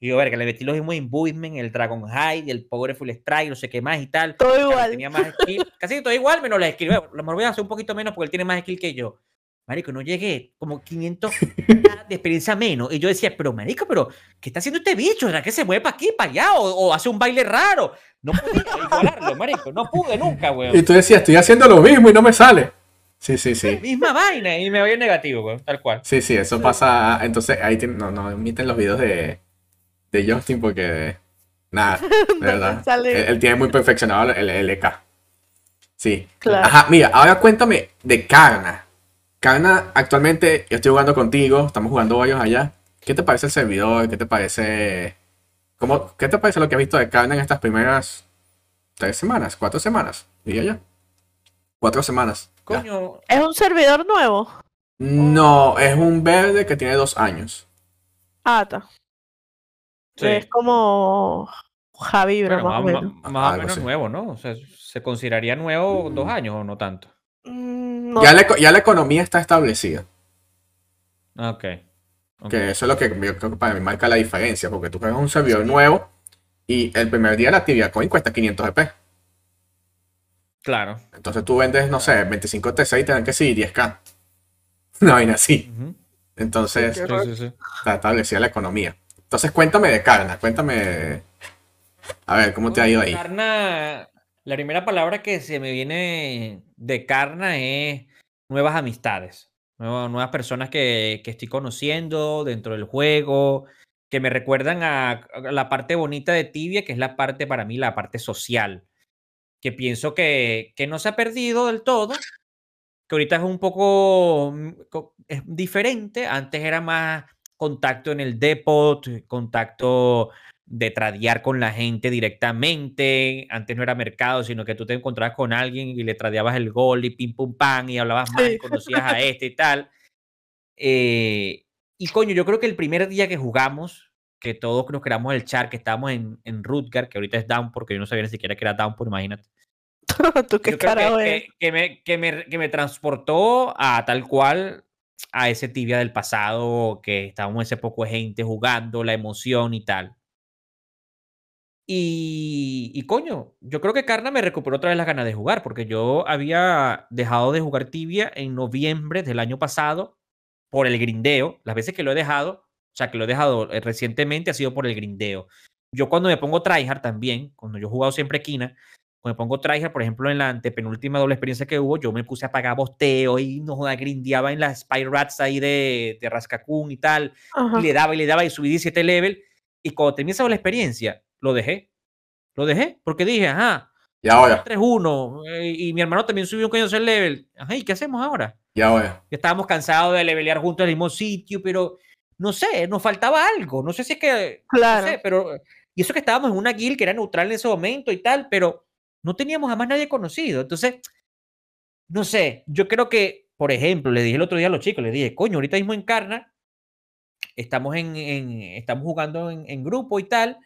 Speaker 2: y yo, ver, que le metí los mismos Imbuement, el Dragon High, el Powerful Strike, no sé qué más y tal.
Speaker 1: Todo igual.
Speaker 2: Tenía más (laughs) skill, casi todo igual, menos la skill. Lo mejor voy a hacer un poquito menos porque él tiene más skill que yo. Marico, no llegué como 500 (laughs) de experiencia menos. Y yo decía, pero Marico, pero ¿qué está haciendo este bicho? ¿Será que se mueve para aquí, para allá? O, hace un baile raro? No pude igualarlo, Marico. No pude nunca, weón.
Speaker 3: Y tú decías, estoy haciendo lo mismo y no me sale. Sí, sí, sí. (laughs)
Speaker 2: Misma vaina y me voy en negativo, tal cual.
Speaker 3: Sí, sí, eso pasa. Entonces ahí no, no emiten los videos de, de Justin porque. Nada, (laughs) de verdad. él, tiene muy perfeccionado el, el EK. Sí. Ajá, mira, ahora cuéntame de Karna. Karna, actualmente yo estoy jugando contigo, estamos jugando varios allá. ¿Qué te parece el servidor? ¿Qué te parece. ¿Cómo, ¿Qué te parece lo que has visto de Karna en estas primeras tres semanas, cuatro semanas. Y ya. Cuatro semanas.
Speaker 2: Coño.
Speaker 1: ¿Es un servidor nuevo?
Speaker 3: No, es un verde que tiene dos años.
Speaker 1: Ah, está. Es como Javi,
Speaker 2: más, o menos. nuevo, ¿no? O sea, ¿se consideraría nuevo dos años o no tanto?
Speaker 3: Mm, ya, la, ya la economía está establecida.
Speaker 2: Ah, ok.
Speaker 3: Que eso es lo que yo creo que para mí marca la diferencia, porque tú juegas un servidor nuevo y el primer día la actividad coin cuesta 500 EP.
Speaker 2: Claro.
Speaker 3: Entonces tú vendes, no sé, 25 T6 y te dan que sí, 10k. Una vaina así. Entonces, está establecida la economía. Entonces, cuéntame de Carna, cuéntame. A ver, ¿cómo te ha ido ahí?
Speaker 2: Carna, la primera palabra que se me viene de Carna es nuevas amistades. Nuevas personas que, que estoy conociendo dentro del juego, que me recuerdan a, la parte bonita de Tibia, que es la parte para mí, la parte social, que pienso que, que no se ha perdido del todo, que ahorita es un poco mm, es diferente, antes era más contacto en el depot, contacto de tradear con la gente directamente. Antes no era mercado, sino que tú te encontrabas con alguien y le tradeabas el gol y pim pum pam y hablabas más y conocías a este y tal. Eh, y coño, yo creo que el primer día que jugamos, que todos nos creamos el chat, que estábamos en, en Rutger, que ahorita es Down, porque yo no sabía ni siquiera que era Down, por imagínate. (laughs)
Speaker 1: ¿Tú qué
Speaker 2: cara, que, que, me, que, me, que me transportó a tal cual a ese tibia del pasado, que estábamos ese poco de gente jugando, la emoción y tal. Y, y, coño, yo creo que Carna me recuperó otra vez las ganas de jugar, porque yo había dejado de jugar tibia en noviembre del año pasado por el grindeo. Las veces que lo he dejado, o sea, que lo he dejado eh, recientemente ha sido por el grindeo. Yo cuando me pongo tryhard también, cuando yo he jugado siempre quina, cuando me pongo tryhard, por ejemplo, en la antepenúltima doble experiencia que hubo, yo me puse a pagar bosteo y no grindeaba en las Spy Rats ahí de, de Rascacún y tal, y le daba y le daba y subí 17 level. Y cuando terminé esa doble experiencia, lo dejé. Lo dejé porque dije, ajá.
Speaker 3: Y ahora.
Speaker 2: 3-1. Eh, y mi hermano también subió un coño el level. Ajá, ¿y qué hacemos ahora?
Speaker 3: Y ahora.
Speaker 2: Estábamos cansados de levelear juntos en el mismo sitio, pero no sé, nos faltaba algo. No sé si es que.
Speaker 1: Claro.
Speaker 2: No sé, pero. Y eso que estábamos en una guild que era neutral en ese momento y tal, pero no teníamos a más nadie conocido. Entonces, no sé, yo creo que, por ejemplo, le dije el otro día a los chicos, les dije, coño, ahorita mismo en Carna, estamos, en, estamos jugando en, en grupo y tal,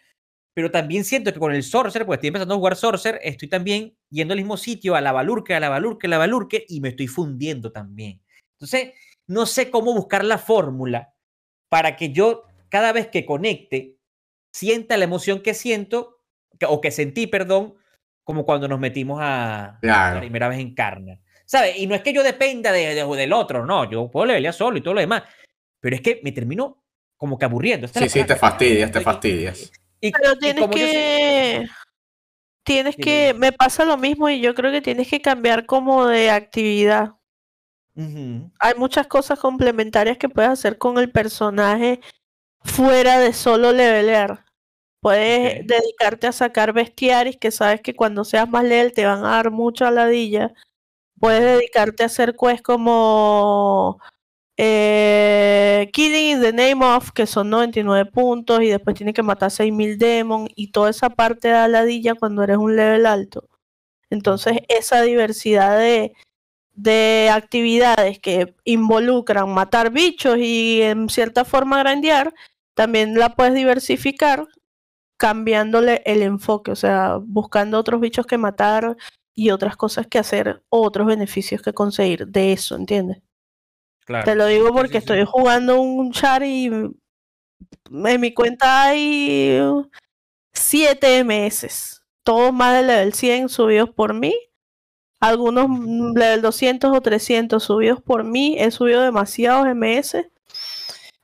Speaker 2: pero también siento que con el Sorcerer, porque estoy empezando a jugar Sorcerer, estoy también yendo al mismo sitio, a la Valurque, a la Valurque, a la Valurque, y me estoy fundiendo también. Entonces, no sé cómo buscar la fórmula para que yo, cada vez que conecte, sienta la emoción que siento, o que sentí, perdón, como cuando nos metimos a la primera vez en carne. ¿Sabes? Y no es que yo dependa de, del otro, no, yo puedo levelear solo y todo lo demás, pero es que me termino como que aburriendo.
Speaker 3: sí, sí, te fastidias, te fastidias.
Speaker 1: Pero tienes que... Tienes que... Me pasa lo mismo y yo creo que tienes que cambiar como de actividad. Hay muchas cosas complementarias que puedes hacer con el personaje fuera de solo levelear. Puedes dedicarte a sacar bestiaris que sabes que cuando seas más level te van a dar mucha ladilla. Puedes dedicarte a hacer quests como eh, Killing in the Name of, que son 99 puntos, y después tienes que matar 6000 demons, y toda esa parte de ladilla cuando eres un level alto. Entonces, esa diversidad de, de actividades que involucran matar bichos y en cierta forma grandear, también la puedes diversificar cambiándole el enfoque, o sea, buscando otros bichos que matar y otras cosas que hacer, otros beneficios que conseguir de eso, ¿entiendes? Te lo digo porque estoy jugando un char y en mi cuenta hay 7 MS. Todos más de level 100 subidos por mí. Algunos level 200 o 300 subidos por mí. He subido demasiados MS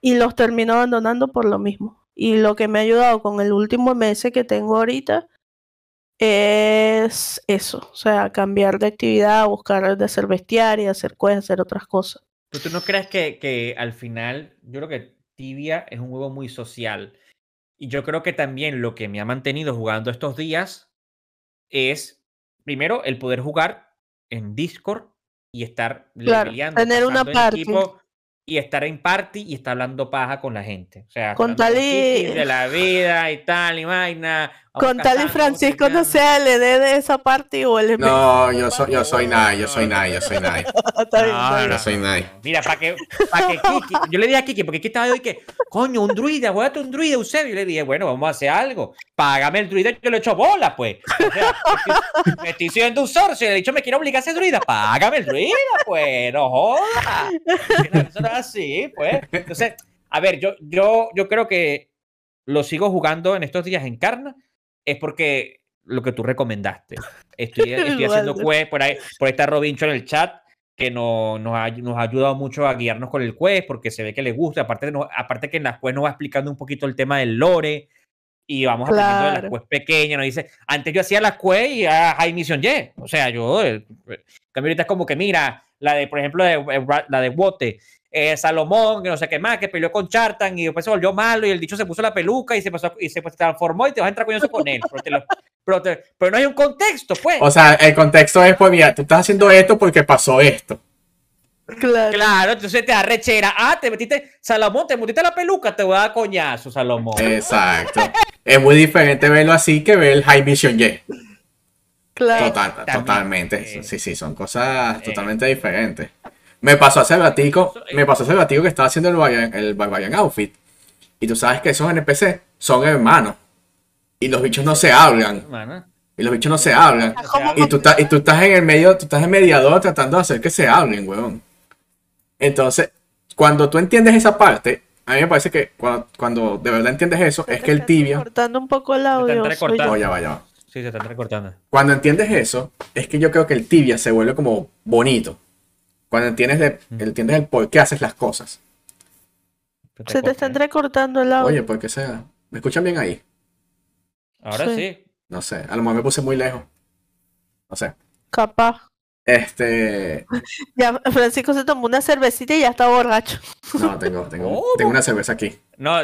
Speaker 1: y los termino abandonando por lo mismo. Y lo que me ha ayudado con el último MS que tengo ahorita es eso. O sea, cambiar de actividad, buscar de hacer bestiaria, hacer cosas, hacer otras cosas.
Speaker 2: ¿Tú no crees que, que al final, yo creo que Tibia es un juego muy social? Y yo creo que también lo que me ha mantenido jugando estos días es, primero, el poder jugar en Discord y estar
Speaker 1: claro, tener una party.
Speaker 2: y estar en party y estar hablando paja con la gente. O sea,
Speaker 1: con tal
Speaker 2: de la vida y tal, y vaina,
Speaker 1: Con tal y Francisco no sea el ED de esa parte o el
Speaker 3: No, yo soy, yo soy Nai, yo soy Nai, yo soy Nai. (laughs) yo soy Nai.
Speaker 2: Mira, para que, para que Kiki, yo le dije a Kiki, porque Kiki estaba hoy que, coño, un druida, aguántate un druida, Eusebio. Y le dije, bueno, vamos a hacer algo. Págame el druida, yo le echo bola, pues. O sea, me estoy siendo un sorcio y le he dicho, me quiero obligar a ser druida. Págame el druida, pues, no jodas. Eso no es así, pues. Entonces, a ver, yo, yo, yo creo que lo sigo jugando en estos días en Carna es porque lo que tú recomendaste. Estoy, (laughs) estoy haciendo quest, por ahí, por ahí está Robincho en el chat, que nos, nos, ha, nos, ha, ayudado mucho a guiarnos con el quest, porque se ve que le gusta, aparte, no, aparte que en las quest nos va explicando un poquito el tema del lore, y vamos claro. aprendiendo de las quest pequeñas, nos dice, antes yo hacía las quest y a High Mission Y, o sea, yo, el, cambio ahorita es como que, mira, la de, por ejemplo, de, la de Wote, eh, Salomón, que no sé qué más, que peleó con Chartan y después se volvió malo y el dicho se puso la peluca y se, pasó, y se transformó y te vas a entrar con eso con él. Pero, pero, pero, no hay un contexto, pues.
Speaker 3: O sea, el contexto es, pues mira, tú estás haciendo esto porque pasó esto.
Speaker 2: Claro. claro, entonces te da rechera. Ah, te metiste, Salomón, te metiste la peluca, te voy a dar coñazo, Salomón.
Speaker 3: Exacto. es muy diferente verlo así que ver el High Mission Y.
Speaker 1: Claro.
Speaker 3: Total, totalmente. Sí, sí, son cosas totalmente diferentes. Me pasó hace ratico, me pasó hace ratico que estaba haciendo el Barbarian, el Barbarian Outfit. Y tú sabes que esos NPC son hermanos. Y los bichos no se hablan. Y los bichos no se hablan. Y tú, y tú estás en el medio, tú estás en mediador tratando de hacer que se hablen, weón. Entonces, cuando tú entiendes esa parte, a mí me parece que cuando, de verdad entiendes eso, es que el tibia.
Speaker 1: cortando un poco el audio.
Speaker 3: Oh, ya va, ya va.
Speaker 2: Sí, se está recortando.
Speaker 3: Cuando entiendes eso, es que yo creo que el tibia se vuelve como bonito. Cuando entiendes, de, entiendes el por qué haces las cosas.
Speaker 1: Se te está entrecortando el audio.
Speaker 3: Oye, ¿por qué sea? ¿Me escuchan bien ahí?
Speaker 2: Ahora sí.
Speaker 3: No sé, a lo mejor me puse muy lejos. No sé.
Speaker 1: Capaz.
Speaker 3: Este. (laughs)
Speaker 1: Ya, Francisco se tomó una cervecita y ya está borracho. (laughs)
Speaker 3: No, tengo, tengo, tengo una cerveza aquí.
Speaker 2: No,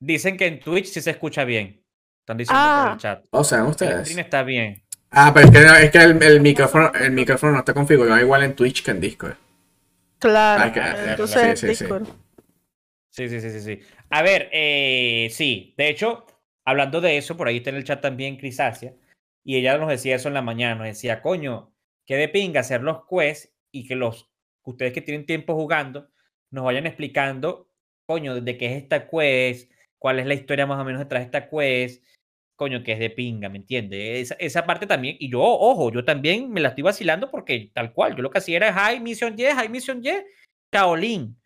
Speaker 2: dicen que en Twitch sí se escucha bien. Están diciendo por el ah. chat.
Speaker 3: O sea, ustedes.
Speaker 2: El stream está bien.
Speaker 3: Ah, pero es que, es que el, micrófono, el micrófono no está configurado igual en Twitch que en Discord.
Speaker 1: Claro. entonces
Speaker 2: sí, sí, sí, sí, sí, sí, A ver, eh, sí, de hecho, hablando de eso, por ahí está en el chat también Crisacia, y ella nos decía eso en la mañana, nos decía, coño, que de pinga hacer los quests y que los ustedes que tienen tiempo jugando nos vayan explicando, coño, de qué es esta quest, cuál es la historia más o menos detrás de esta quest, coño, que es de pinga, ¿me entiendes? Esa, parte también, y yo, ojo, yo también me la estoy vacilando porque tal cual, yo lo que hacía era High Mission Y, High Mission Y, Shaolin.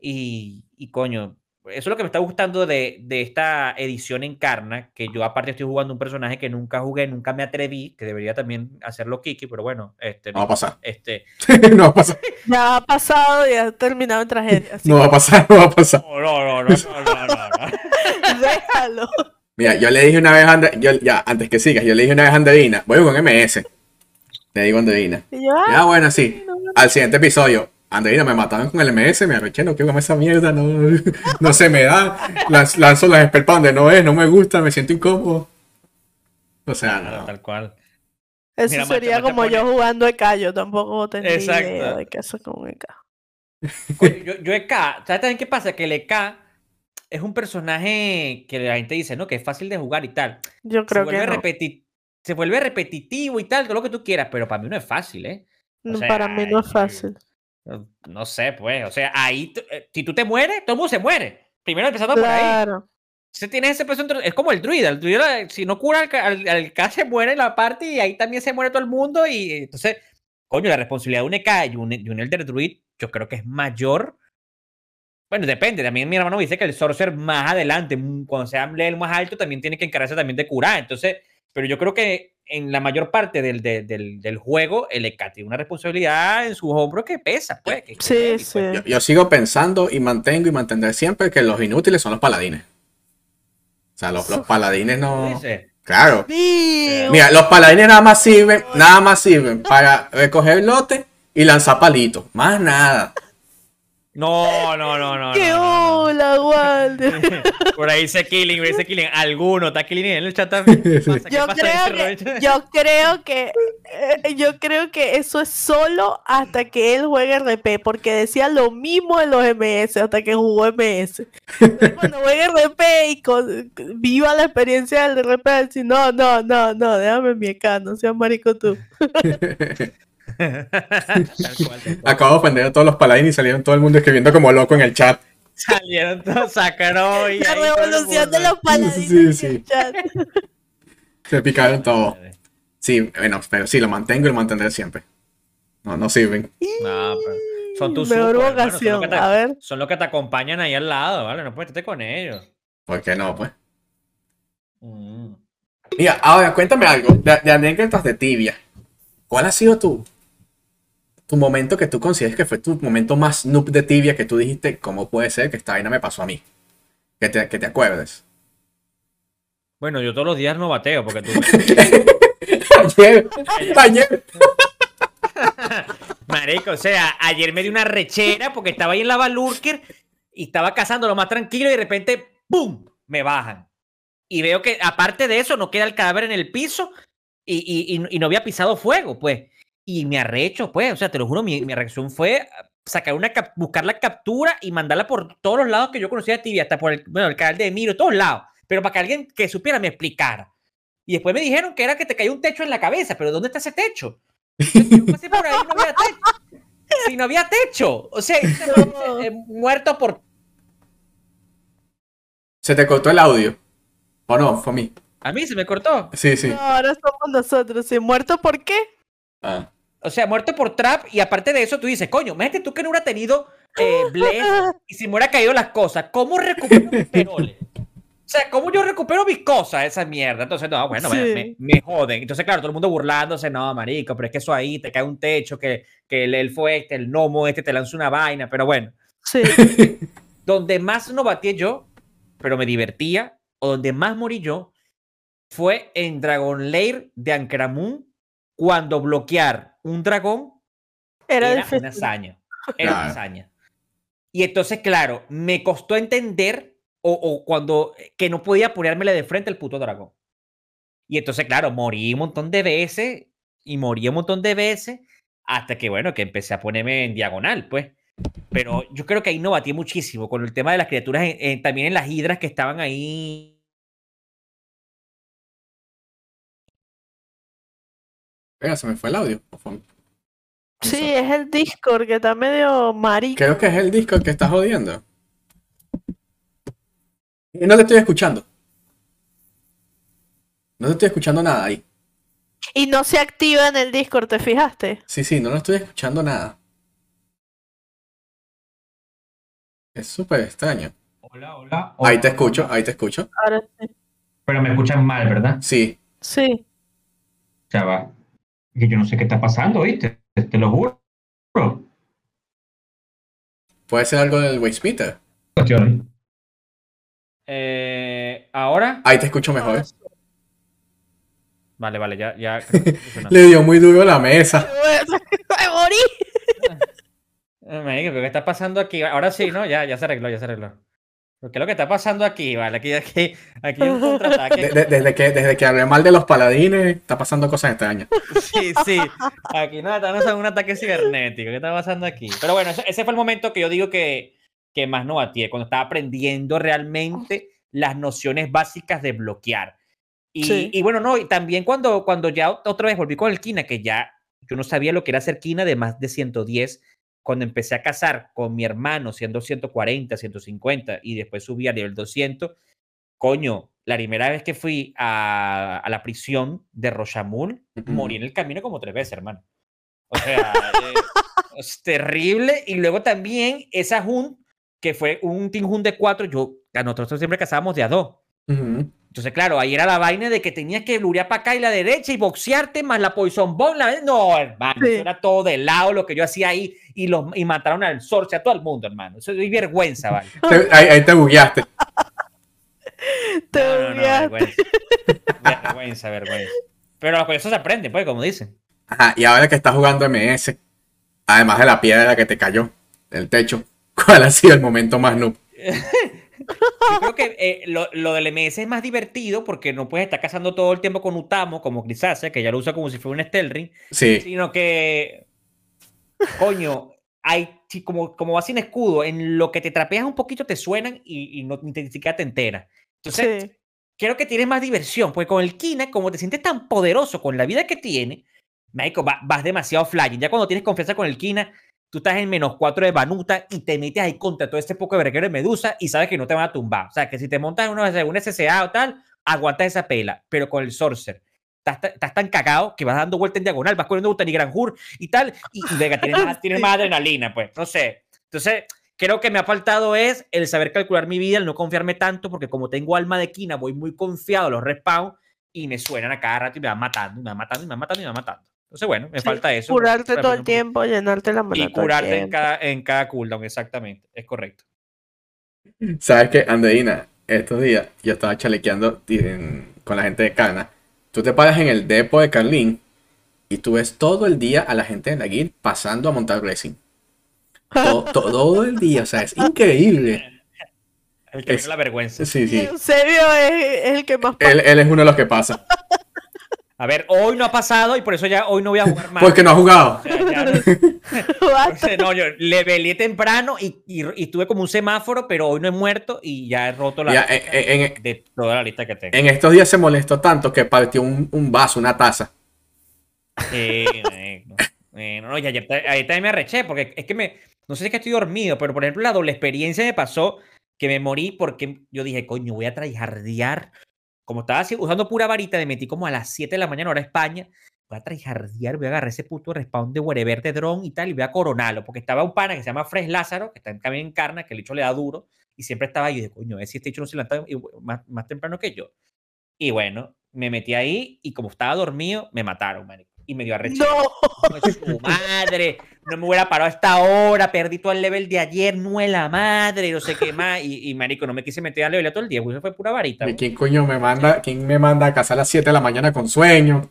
Speaker 2: Y, y coño, eso es lo que me está gustando de, de esta edición Encarna, que yo aparte estoy jugando un personaje que nunca jugué, nunca me atreví, que debería también hacerlo Kiki, pero bueno, este,
Speaker 3: no va a pasar.
Speaker 2: Este, (laughs)
Speaker 3: no va a pasar. (laughs)
Speaker 1: Ya ha pasado y ha terminado en tragedia.
Speaker 3: no va a pasar, (laughs) no va a pasar.
Speaker 2: No, no, no, no, no, no, no.
Speaker 1: Déjalo.
Speaker 3: Mira, yo le dije una vez a yo, ya, antes que sigas, yo le dije una vez a Andreina, voy con MS. Le digo a Andreina. Ya, bueno, sí. Al siguiente episodio, Andreina, me mataron con el MS, me arreché, no quiero comer esa mierda, no, (laughs) no se me da. Lanzo las donde no es, no me gusta, me siento incómodo. O sea, no.
Speaker 2: Tal cual.
Speaker 1: Eso sería como yo jugando EK, yo tampoco tendría idea de que eso es como EK.
Speaker 2: yo, yo EK, ¿sabes también qué pasa? Que el EK es un personaje que la gente dice, ¿no? Que es fácil de jugar y tal.
Speaker 1: Yo creo que no.
Speaker 2: Se vuelve repetitivo y tal, todo lo que tú quieras, pero para mí no es fácil, ¿eh?
Speaker 1: para mí no es fácil.
Speaker 2: No sé, pues, o sea, ahí, eh, si tú te mueres, todo el mundo se muere. Primero empezando por ahí. Claro. Si tienes ese peso, es como el druida. El druida, si no cura al, al, K, se muere en la parte y ahí también se muere todo el mundo. Y entonces, coño, la responsabilidad de un EK y un, y un Elder Druid, yo creo que es mayor bueno, depende. También mi hermano dice que el sorcerer más adelante, mm, cuando sea el más alto, también tiene que encargarse también de curar. Entonces, pero yo creo que en la mayor parte del, del, del, juego, el EK tiene una responsabilidad en sus hombros que pesa, pues.
Speaker 1: sí, sí.
Speaker 3: Pues. Yo, sigo pensando y mantengo y mantendré siempre que los inútiles son los paladines. O sea, los, los paladines no. Claro. Mira, los paladines nada más sirven, nada más sirven para recoger lote y lanzar palitos. Más nada.
Speaker 2: No, no, no, no.
Speaker 1: ¡Qué hola, Walter! (laughs)
Speaker 2: Por ahí dice Killing, dice Killing. Alguno está Killing en el chat también. (laughs)
Speaker 1: Yo creo, que, yo (laughs) creo que eh, yo creo que eso es solo hasta que él juegue RP, porque decía lo mismo en los MS hasta que jugó MS. cuando juegue RP y viva la experiencia del RP, decir, no, no, no, no, déjame mi acá, no seas marico tú.
Speaker 3: Acabo de ofender a todos los paladines y salieron todo el mundo escribiendo como loco en el chat.
Speaker 2: Salieron todos, sacaron
Speaker 1: La revolución de los paladines sí, en el chat.
Speaker 3: Se picaron todo. Sí, bueno, pero sí, lo mantengo y lo mantendré siempre. No, no sirven.
Speaker 2: No, pero son tus
Speaker 1: Mejor vocación, a ver.
Speaker 2: Son los que te acompañan ahí al lado, ¿vale? No puedes estar con ellos.
Speaker 3: ¿Por qué no, pues? Mm. Mira, ahora cuéntame algo de, de anécdotas de tibia. ¿Cuál ha sido tu, tu momento que tú consideres que fue tu momento más noob de tibia que tú dijiste, ¿cómo puede ser que esta vaina me pasó a mí? Que te, que te acuerdes.
Speaker 2: Bueno, yo todos los días no bateo porque tú... (laughs)
Speaker 3: ayer, ayer. (laughs)
Speaker 2: Marico, o sea, ayer me di una rechera porque estaba ahí en la Valurker y estaba cazando lo más tranquilo y de repente, ¡pum! me bajan. Y veo que aparte de eso no queda el cadáver en el piso y, y, y no había pisado fuego, pues y me arrecho, pues, o sea, te lo juro, mi, mi reacción fue sacar una buscar la captura y mandarla por todos los lados que yo conocía de Tibia, hasta por el, bueno, el canal de Emiro, todos lados, pero para que alguien que supiera me explicara. Y después me dijeron que era que te cayó un techo en la cabeza, pero ¿dónde está ese techo? Yo pasé por ahí no había techo. Si no había techo, o sea, eh, muerto por...
Speaker 3: Se te cortó el audio. ¿O no? Fue a mí.
Speaker 2: ¿A mí se me cortó?
Speaker 3: Sí, sí.
Speaker 1: No, ahora somos nosotros. ¿Sí? ¿Muerto por qué?
Speaker 2: Ah. O sea, muerto por trap y aparte de eso tú dices, coño, imagínate tú que no hubiera tenido eh, y si me hubiera caído las cosas, ¿cómo recupero mis (laughs) peroles? O sea, ¿cómo yo recupero mis cosas, esa mierda? Entonces, no, bueno, me, me, joden. Entonces, claro, todo el mundo burlándose, no, marico, pero es que eso ahí te cae un techo, que, que el elfo este, el gnomo este te lanza una vaina, pero bueno.
Speaker 1: Sí. (laughs)
Speaker 2: donde más no batí yo, pero me divertía, o donde más morí yo, fue en Dragon Lair de Ankaramun, cuando bloquear un dragón era, una hazaña. Era una hazaña. Y entonces, claro, me costó entender o, cuando eh, que no podía ponérmele de frente al puto dragón. Y entonces, claro, morí un montón de veces y morí un montón de veces hasta que, bueno, que empecé a ponerme en diagonal, pues. Pero yo creo que ahí no batí muchísimo con el tema de las criaturas, también en las hidras que estaban ahí
Speaker 3: Venga, se me fue el audio.
Speaker 1: Sí, es el Discord que está medio marico.
Speaker 3: Creo que es el Discord que está jodiendo. Y no te estoy escuchando. No te estoy escuchando nada ahí.
Speaker 1: Y no se activa en el Discord, ¿te fijaste?
Speaker 3: Sí, sí, no lo estoy escuchando nada. Es súper extraño.
Speaker 4: Hola, hola,
Speaker 3: Ahí te escucho, ahí te escucho.
Speaker 1: Ahora sí.
Speaker 4: Pero me escuchan mal, ¿verdad?
Speaker 3: Sí.
Speaker 1: Sí.
Speaker 4: Ya va que yo no sé qué está pasando, ¿viste? Te, lo juro.
Speaker 3: Puede ser algo del waste meter.
Speaker 2: Eh, ¿Ahora?
Speaker 3: Ahí te escucho mejor.
Speaker 2: Vale, vale, ya. ya (laughs)
Speaker 3: Le dio muy duro la mesa. (laughs)
Speaker 1: ¡Me
Speaker 2: morí! (laughs) ¿Qué está pasando aquí? Ahora sí, ¿no? Ya, ya se arregló, ya se arregló. ¿Qué es lo que está pasando aquí? Vale, aquí, aquí, aquí hay un (laughs) contraataque.
Speaker 3: desde, que, desde que hablé mal de los paladines, está pasando cosas extrañas.
Speaker 2: Sí, sí. Aquí no, no es un ataque cibernético. ¿Qué está pasando aquí? Pero bueno, ese, fue el momento que yo digo que, que más no batí, cuando estaba aprendiendo realmente las nociones básicas de bloquear. Y, y bueno, no, y también cuando, cuando ya otra vez volví con el Kina, que ya yo no sabía lo que era hacer Kina de más de 110 cuando empecé a cazar con mi hermano siendo 140, 150 y después subí a nivel 200, coño, la primera vez que fui a, la prisión de Rochamul, morí en el camino como tres veces, hermano. O sea, (laughs) eh, es terrible. Y luego también esa Hun, que fue un Team Hun de cuatro, yo, a nosotros siempre cazábamos de a dos. Entonces, claro, ahí era la vaina de que tenías que blurear para acá y la derecha y boxearte más la Poison Bomb. La... No, hermano, eso era todo de lado lo que yo hacía ahí y, los, y mataron al Sorce, a todo el mundo, hermano. Eso es vergüenza, ¿vale? (laughs)
Speaker 3: ahí, te bugueaste. (laughs)
Speaker 1: te vergüenza.
Speaker 2: vergüenza, vergüenza. Pero con eso se aprende, pues, como dicen.
Speaker 3: Ajá, y ahora que estás jugando MS, además de la piedra que te cayó del techo, (laughs) ¿Cuál ha sido el momento más noob?
Speaker 2: Yo creo que eh, lo, lo, del MS es más divertido porque no puedes estar cazando todo el tiempo con Utamo, como Grisácea, que ya lo usa como si fuera un Stelring.
Speaker 3: Sí.
Speaker 2: Sino que, coño, hay, como, como vas sin escudo, en lo que te trapeas un poquito te suenan y, y no ni, te, ni siquiera te enteras. Entonces,
Speaker 1: Sí.
Speaker 2: creo que tienes más diversión, porque con el Kina, como te sientes tan poderoso con la vida que tiene, marico, va- vas demasiado flying. Ya cuando tienes confianza con el Kina, tú estás en menos 4 de Banuta y te metes ahí contra todo este poco de breguero de Medusa y sabes que no te van a tumbar. O sea, que si te montas en una, un SSA o tal, aguantas esa pela. Pero con el Sorcerer, estás, estás tan cagado que vas dando vuelta en diagonal, vas corriendo Utani Granjur y tal, y, y venga, tienes más, (laughs) tienes más adrenalina, pues. No sé. Entonces, creo que me ha faltado es el saber calcular mi vida, el no confiarme tanto, porque como tengo alma de quina, voy muy confiado a los respawn y me suenan a cada rato y me van matando, y me van matando, y me van matando, y me van matando. Entonces, bueno, me
Speaker 1: Sí,
Speaker 2: falta eso.
Speaker 1: Curarte todo el tiempo, llenarte la mano
Speaker 2: Y curarte en cada, en cada cooldown, exactamente. Es correcto.
Speaker 3: ¿Sabes qué, Andreina? Estos días yo estaba chalequeando en- con la gente de Cana. Tú te paras en el depo de Carlín y tú ves todo el día a la gente de la guild pasando a montar racing. Todo, (laughs) todo el día, o sea, es increíble.
Speaker 2: El que
Speaker 3: Es-
Speaker 2: la vergüenza.
Speaker 3: Sí, sí.
Speaker 1: Eusebio es, es el que más
Speaker 3: Él, él es uno de los que pasa. (laughs)
Speaker 2: A ver, hoy no ha pasado y por eso ya hoy no voy a jugar (laughs) más.
Speaker 3: Porque no ha jugado.
Speaker 2: O sea, ya no- (laughs) yo levelé temprano y, y, y tuve como un semáforo, pero hoy no he muerto y ya he roto la
Speaker 3: Ya,
Speaker 2: lista
Speaker 3: en- en-
Speaker 2: de toda la lista que tengo.
Speaker 3: En estos días se molestó tanto que partió un, un vaso, una taza.
Speaker 2: Sí, marico. Eh, no, no, y ayer, ta- ayer también me arreché porque es que me, no sé si es que estoy dormido, pero por ejemplo la doble experiencia me pasó que me morí porque yo dije, coño, voy a tryhardear. Como estaba así, usando pura varita, me metí como a las 7 de la mañana, hora España. Voy a tryhardear, voy a agarrar ese puto respawn de wherever de drone y tal, y voy a coronarlo, porque estaba un pana que se llama Fresh Lázaro, que está en también en Carna, que el hecho le da duro, y siempre estaba ahí, y de coño, ver si este hecho no se levanta más, más temprano que yo. Y bueno, me metí ahí, y como estaba dormido, me mataron, marico. Y me dio arrechera.
Speaker 1: No.
Speaker 2: Su madre, no me hubiera parado a esta hora, perdí todo el level de ayer, no es la madre, no sé qué (laughs) más. Y, y, marico, no me quise meter al level todo el día, pues eso fue pura varita.
Speaker 3: ¿Y
Speaker 2: güey.
Speaker 3: quién coño me manda, quién me manda a casa a las 7 de la mañana con sueño?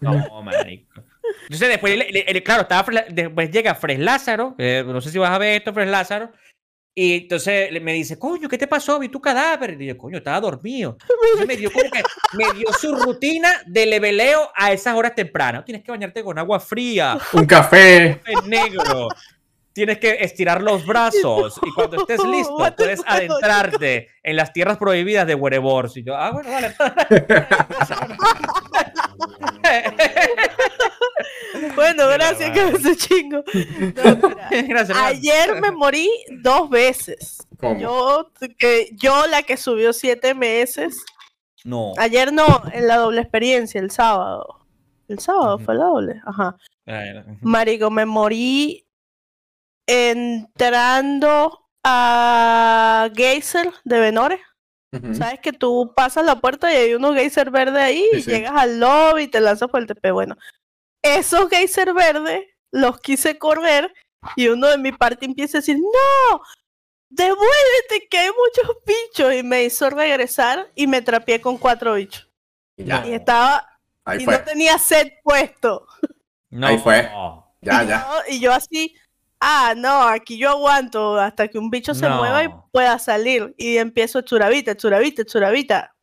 Speaker 2: No, marico. Entonces después, le- le- le- claro, estaba, después llega Fres Lázaro, que no sé si vas a ver esto, Fres Lázaro, y entonces me dice, coño, ¿qué te pasó? Vi tu cadáver. Y yo, coño, estaba dormido. Entonces me dio como que, me dio su rutina de leveleo a esas horas tempranas. Tienes que bañarte con agua fría,
Speaker 3: Un café.
Speaker 2: en negro. Tienes que estirar los brazos y cuando estés listo puedes adentrarte en las tierras prohibidas de Werebors. Y yo, ah, bueno, vale.
Speaker 1: Bueno, gracias me chingo. (laughs) No.
Speaker 2: Gracias.
Speaker 1: Ayer me morí dos veces.
Speaker 3: ¿Cómo?
Speaker 1: Yo, que, yo la que subió siete meses.
Speaker 2: No.
Speaker 1: Ayer no, en la doble experiencia, el sábado. El sábado fue la doble. Ajá.
Speaker 2: Ay, ujú.
Speaker 1: Marico, me morí entrando a Geyser de Benore. Sabes que tú pasas la puerta y hay unos geyser verdes ahí
Speaker 3: Sí,
Speaker 1: y
Speaker 3: sí.
Speaker 1: llegas al lobby y te lanzas por el TP. Bueno, esos geyser verdes los quise correr y uno de mi parte empieza a decir, no, devuélvete que hay muchos bichos y me hizo regresar y me trapié con cuatro bichos.
Speaker 3: Y ya,
Speaker 1: Y estaba,
Speaker 3: ahí
Speaker 1: y
Speaker 3: fue.
Speaker 1: no tenía set puesto.
Speaker 2: No.
Speaker 3: Ahí fue. Ya,
Speaker 1: y,
Speaker 3: ya.
Speaker 1: Yo, y yo así, ah, no, aquí yo aguanto hasta que un bicho se mueva y pueda salir. Y empiezo churabita, churabita, churabita.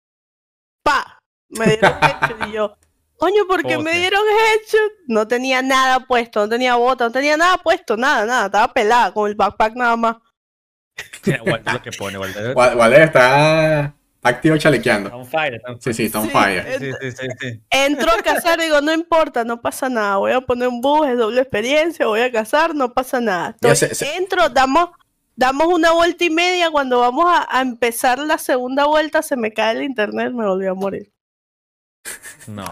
Speaker 1: ¡Pa! Me dieron (laughs) headshot y yo, coño, ¿por qué me dieron headshot? No tenía nada puesto, no tenía bota, no tenía nada puesto, nada, nada. Estaba pelada con el backpack nada más. (laughs)
Speaker 2: Walter lo que pone, Walter.
Speaker 3: Wa- Walter está activo chalequeando.
Speaker 2: Está on fire, está on
Speaker 3: Sí,
Speaker 2: fire.
Speaker 3: sí, está on
Speaker 1: Sí,
Speaker 3: fire.
Speaker 2: Sí, sí, sí, sí.
Speaker 1: Entro a cazar, digo, no importa, no pasa nada. Voy a poner un bus, es doble experiencia, voy a cazar, no pasa nada.
Speaker 3: Se- se-
Speaker 1: Entro, damos, damos una vuelta y media. Cuando vamos a, a empezar la segunda vuelta, se me cae el internet, me volví a morir.
Speaker 2: No.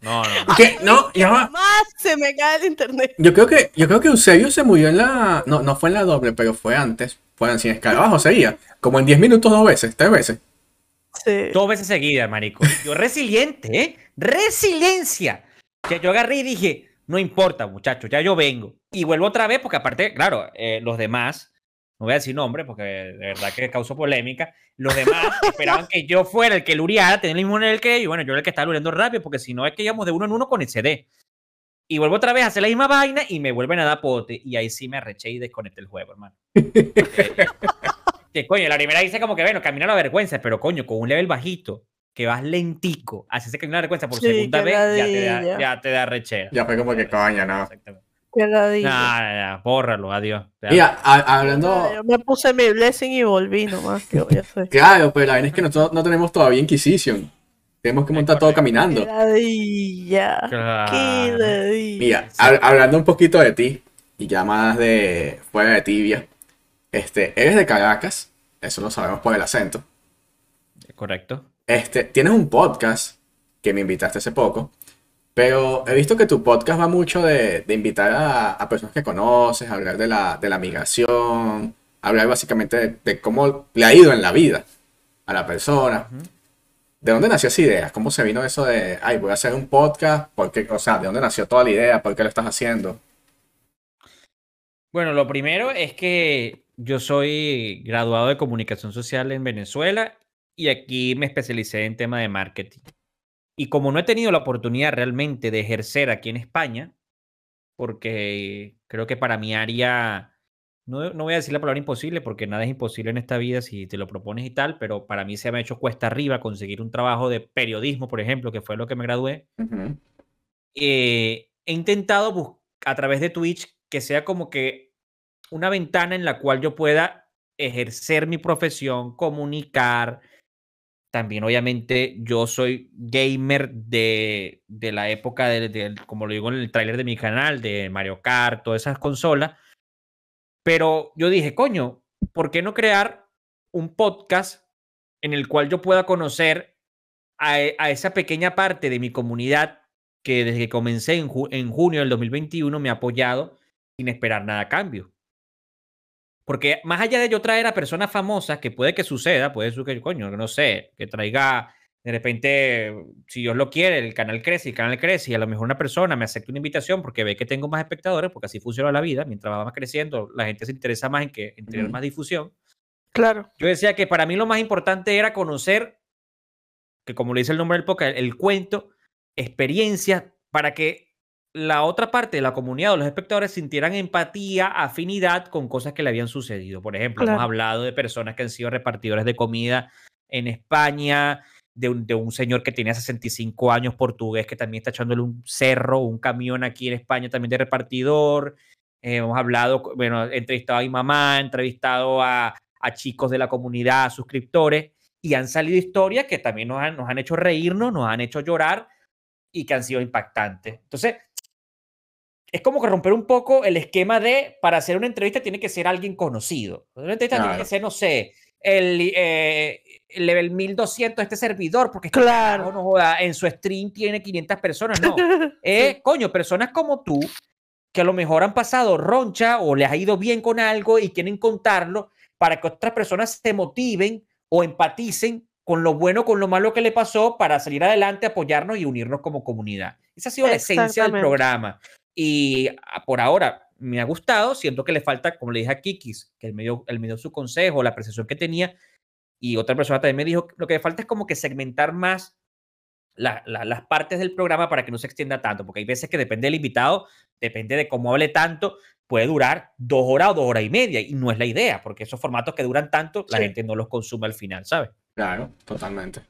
Speaker 2: No, no.
Speaker 3: ¿Qué? No, ya va.
Speaker 1: Más se me cae el internet.
Speaker 3: Yo creo que, yo creo que Eusebio se murió en la. No, no fue en la doble, pero fue antes. Fue en sin escarabajo, sería. Como en 10 minutos, dos veces, tres veces.
Speaker 1: Sí.
Speaker 2: Dos veces seguidas, marico. Yo resiliente, ¿eh? Resiliencia. Que yo agarré y dije, no importa, muchachos, ya yo vengo. Y vuelvo otra vez porque aparte, claro, eh, los demás, no voy a decir nombre porque de verdad que causó polémica, los (laughs) demás esperaban que yo fuera el que luriara, tenía el mismo nivel que ellos, y bueno, yo era el que estaba luriendo rápido porque si no es que íbamos de uno en uno con el CD. y vuelvo otra vez a hacer la misma vaina y me vuelven a dar pote. Y ahí sí me arreché y desconecté el juego, hermano. (laughs) que coño, la primera dice como que, bueno, camina la vergüenza, pero coño, con un level bajito, que vas lentico, así se camina la vergüenza por segunda vez, ya te, da, ya te da rechera.
Speaker 3: Ya fue como que coño, no.
Speaker 2: No, no, no, bórralo, adiós.
Speaker 3: Mira, hablando.
Speaker 1: Yo me puse mi blessing y volví nomás. Que voy a hacer.
Speaker 3: claro, pero la verdad es que nosotros no tenemos todavía Inquisition. Tenemos que montar todo caminando. Mira, hablando un poquito de ti, y ya más de fuera de tibia, este, eres de Caracas, eso lo sabemos por el acento.
Speaker 2: Correcto.
Speaker 3: Este, tienes un podcast que me invitaste hace poco, pero he visto que tu podcast va mucho de, invitar a, personas que conoces, hablar de la, de la migración, hablar básicamente de, cómo le ha ido en la vida a la persona. ¿De dónde nació esa idea? ¿Cómo se vino eso de, ay, voy a hacer un podcast? porque o sea, ¿de dónde nació toda la idea? ¿Por qué lo estás haciendo?
Speaker 2: Bueno, lo primero es que yo soy graduado de comunicación social en Venezuela y aquí me especialicé en tema de marketing. Y como no he tenido la oportunidad realmente de ejercer aquí en España, porque creo que para mi área no, no, voy a decir la palabra imposible porque nada es imposible en esta vida si te lo propones y tal, pero para mí se me ha hecho cuesta arriba conseguir un trabajo de periodismo, por ejemplo, que fue lo que me gradué. Eh, he intentado a través de Twitch que sea como que una ventana en la cual yo pueda ejercer mi profesión, comunicar. También, obviamente, yo soy gamer de, de la época, de, como lo digo en el tráiler de mi canal, de Mario Kart, todas esas consolas pero yo dije, coño, ¿por qué no crear un podcast en el cual yo pueda conocer a, e, esa pequeña parte de mi comunidad que desde que comencé en, junio del 2021 me ha apoyado sin esperar nada a cambio? Porque más allá de yo traer a personas famosas, que puede que suceda, puede que, coño, no sé, que traiga de repente, si Dios lo quiere, el canal crece, el canal crece y a lo mejor una persona me acepta una invitación porque ve que tengo más espectadores, porque así funciona la vida, mientras va más creciendo, la gente se interesa más en, que, en tener más difusión.
Speaker 1: Claro.
Speaker 2: Yo decía que para mí lo más importante era conocer, que como le dice el nombre del podcast, el, cuento, experiencias, para que la otra parte de la comunidad o los espectadores sintieran empatía, afinidad con cosas que le habían sucedido. Por ejemplo, hemos hablado de personas que han sido repartidores de comida en España, de un, señor que tenía 65 años portugués que también está echándole un cerro, un camión aquí en España también de repartidor. Eh, hemos hablado, bueno, he entrevistado a mi mamá, he entrevistado a, chicos de la comunidad, suscriptores, y han salido historias que también nos han, nos han hecho reírnos, nos han hecho llorar y que han sido impactantes. Entonces, es como que romper un poco el esquema de, para hacer una entrevista tiene que ser alguien conocido. Una entrevista tiene que ser, no sé, el, eh, level 1200 este servidor, porque
Speaker 1: claro.
Speaker 2: no en su stream tiene 500 personas, no. (laughs) Eh, Coño, personas como tú, que a lo mejor han pasado roncha o les ha ido bien con algo y quieren contarlo para que otras personas se motiven o empaticen con lo bueno, con lo malo que le pasó para salir adelante, apoyarnos y unirnos como comunidad. Esa ha sido la esencia del programa. Y ah, por ahora me ha gustado, siento que le falta, como le dije a Kikis, que él me dio, él me dio su consejo, la apreciación que tenía, y otra persona también me dijo, lo que falta es como que segmentar más las partes del programa para que no se extienda tanto, porque hay veces que depende del invitado, depende de cómo hable tanto, puede durar dos horas o dos horas y media, y no es la idea, porque esos formatos que duran tanto, la gente no los consume al final, ¿sabes?
Speaker 3: Claro, totalmente.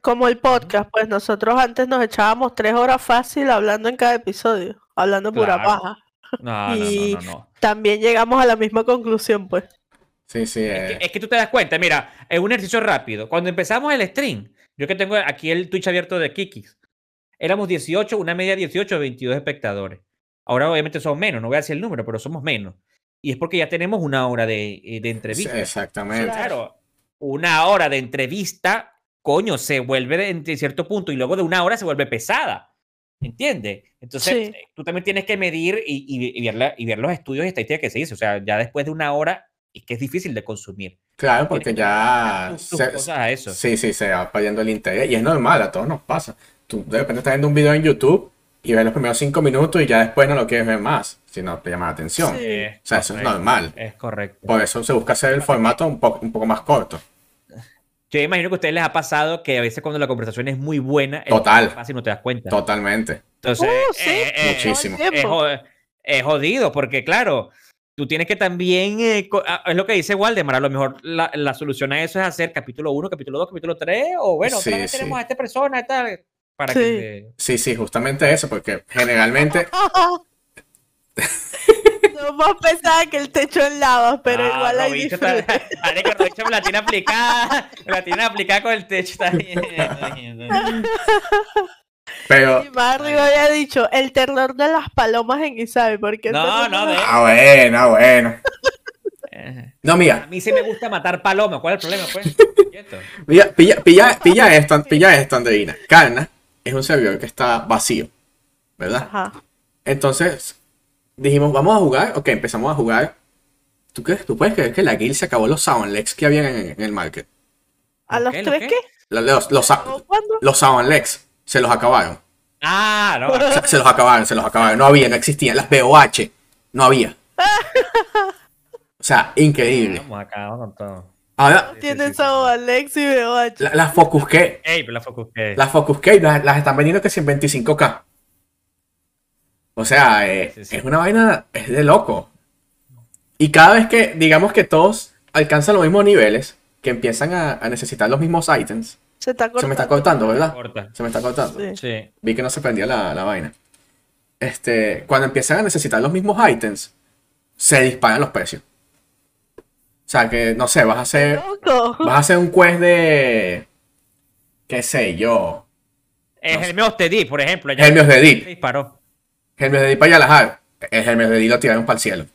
Speaker 1: Como el podcast, pues nosotros antes nos echábamos tres horas fácil hablando en cada episodio, hablando pura paja.
Speaker 2: No, y no, no, no,
Speaker 1: también llegamos a la misma conclusión, pues.
Speaker 3: Sí, sí.
Speaker 2: Eh. Es, que, tú te das cuenta, mira, es un ejercicio rápido. Cuando empezamos el stream, yo que tengo aquí el Twitch abierto de Kikis, éramos 18, una media 18, 22 espectadores. Ahora obviamente somos menos, no voy a decir el número, pero somos menos. Y es porque ya tenemos una hora de, eh, de entrevista.
Speaker 3: exactamente.
Speaker 2: Claro, una hora de entrevista, coño, se vuelve en cierto punto y luego de una hora se vuelve pesada. ¿Entiendes? Entonces, eh, tú también tienes que medir y, ver y, ver los estudios y estadísticas que se dice. O sea, ya después de una hora y que es difícil de consumir.
Speaker 3: Claro, porque ya...
Speaker 2: eso.
Speaker 3: Sí, sí, se va perdiendo el interés y es normal, a todos nos pasa. Tú de repente estás viendo un video en YouTube y ves los primeros cinco minutos y ya después no lo quieres ver más, si no te llama la atención. o sea, eso es normal.
Speaker 2: Es correcto.
Speaker 3: Por eso se busca hacer el formato un, poco un poco más corto.
Speaker 2: Yo imagino que a ustedes les ha pasado que a veces cuando la conversación es muy buena,
Speaker 3: Total.
Speaker 2: fácil no te das cuenta.
Speaker 3: Totalmente.
Speaker 2: Entonces,
Speaker 1: Uh, sí,
Speaker 2: eh, eh,
Speaker 3: muchísimo.
Speaker 2: es, jodido, porque claro, tú tienes que también, eh, ah, es lo que dice Waldemar, a lo mejor la, la solución a eso es hacer capítulo 1, capítulo 2, capítulo 3, o bueno, otra
Speaker 3: Sí,
Speaker 2: vez
Speaker 3: sí.
Speaker 2: tenemos a esta persona y tal, para
Speaker 1: Sí.
Speaker 2: que
Speaker 3: Sí, sí, justamente eso, porque generalmente (laughs)
Speaker 1: No más pesada que el techo en lava, pero
Speaker 2: Ah,
Speaker 1: igual
Speaker 2: está-
Speaker 1: disfrute. (laughs)
Speaker 2: Marico, Robincho me la tiene aplicada, (laughs) me la tiene aplicada con el techo, está bien.
Speaker 3: pero
Speaker 1: Y había dicho el terror de las palomas en Isabe, porque
Speaker 2: No, no, de-
Speaker 3: ah, bueno, ah, bueno.
Speaker 2: Eh,
Speaker 3: No,
Speaker 2: A
Speaker 3: mira,
Speaker 2: mí sí me gusta matar palomas, ¿cuál es el problema, pues? (laughs) Quieto.
Speaker 3: pilla, pilla, pilla, pilla esto, pilla esto, Andreina. Carna es un servidor que está vacío, ¿verdad?
Speaker 1: Ajá.
Speaker 3: Entonces, dijimos, vamos a jugar. Ok, empezamos a jugar. ¿Tú, crees, ¿Tú puedes creer que la guild se acabó los Sound Legs que había en, en el market?
Speaker 1: ¿A
Speaker 2: ¿Lo
Speaker 1: los tres
Speaker 2: qué?
Speaker 1: qué?
Speaker 3: Los, los, los,
Speaker 1: ¿O ¿Cuándo?
Speaker 3: los Sound Legs se los acabaron.
Speaker 2: Ah, no. (laughs)
Speaker 3: O sea, se los acabaron, se los acabaron. No había, no existían. Las BOH, no había. (laughs) O sea, increíble.
Speaker 2: Vamos acá, vamos con todo.
Speaker 3: Ahora,
Speaker 1: Tienen Alex y BOH.
Speaker 3: la- las Focus K,
Speaker 2: Ey, pero la focus que.
Speaker 3: las Focus K las, las están vendiendo que si en 25k. O sea, eh,
Speaker 2: Sí, sí.
Speaker 3: es una vaina, es de loco. Y cada vez que, digamos que todos alcanzan los mismos niveles, que empiezan a, a necesitar los mismos items,
Speaker 1: Se está cortando.
Speaker 3: se me está cortando, ¿verdad?
Speaker 2: Corta.
Speaker 3: Se me está cortando.
Speaker 1: Sí.
Speaker 2: Sí.
Speaker 3: Vi que no se prendía la, la vaina. Este, cuando empiezan a necesitar los mismos items, se disparan los precios. O sea, que no sé, vas a hacer, vas a hacer un quest de, qué sé yo,
Speaker 2: Es el te di, por ejemplo. ya
Speaker 3: Hermios de
Speaker 2: se
Speaker 3: Deep.
Speaker 2: disparó.
Speaker 3: Hermes de Deep para Yalahar. El Hermes de Deep lo tiraron para el cielo.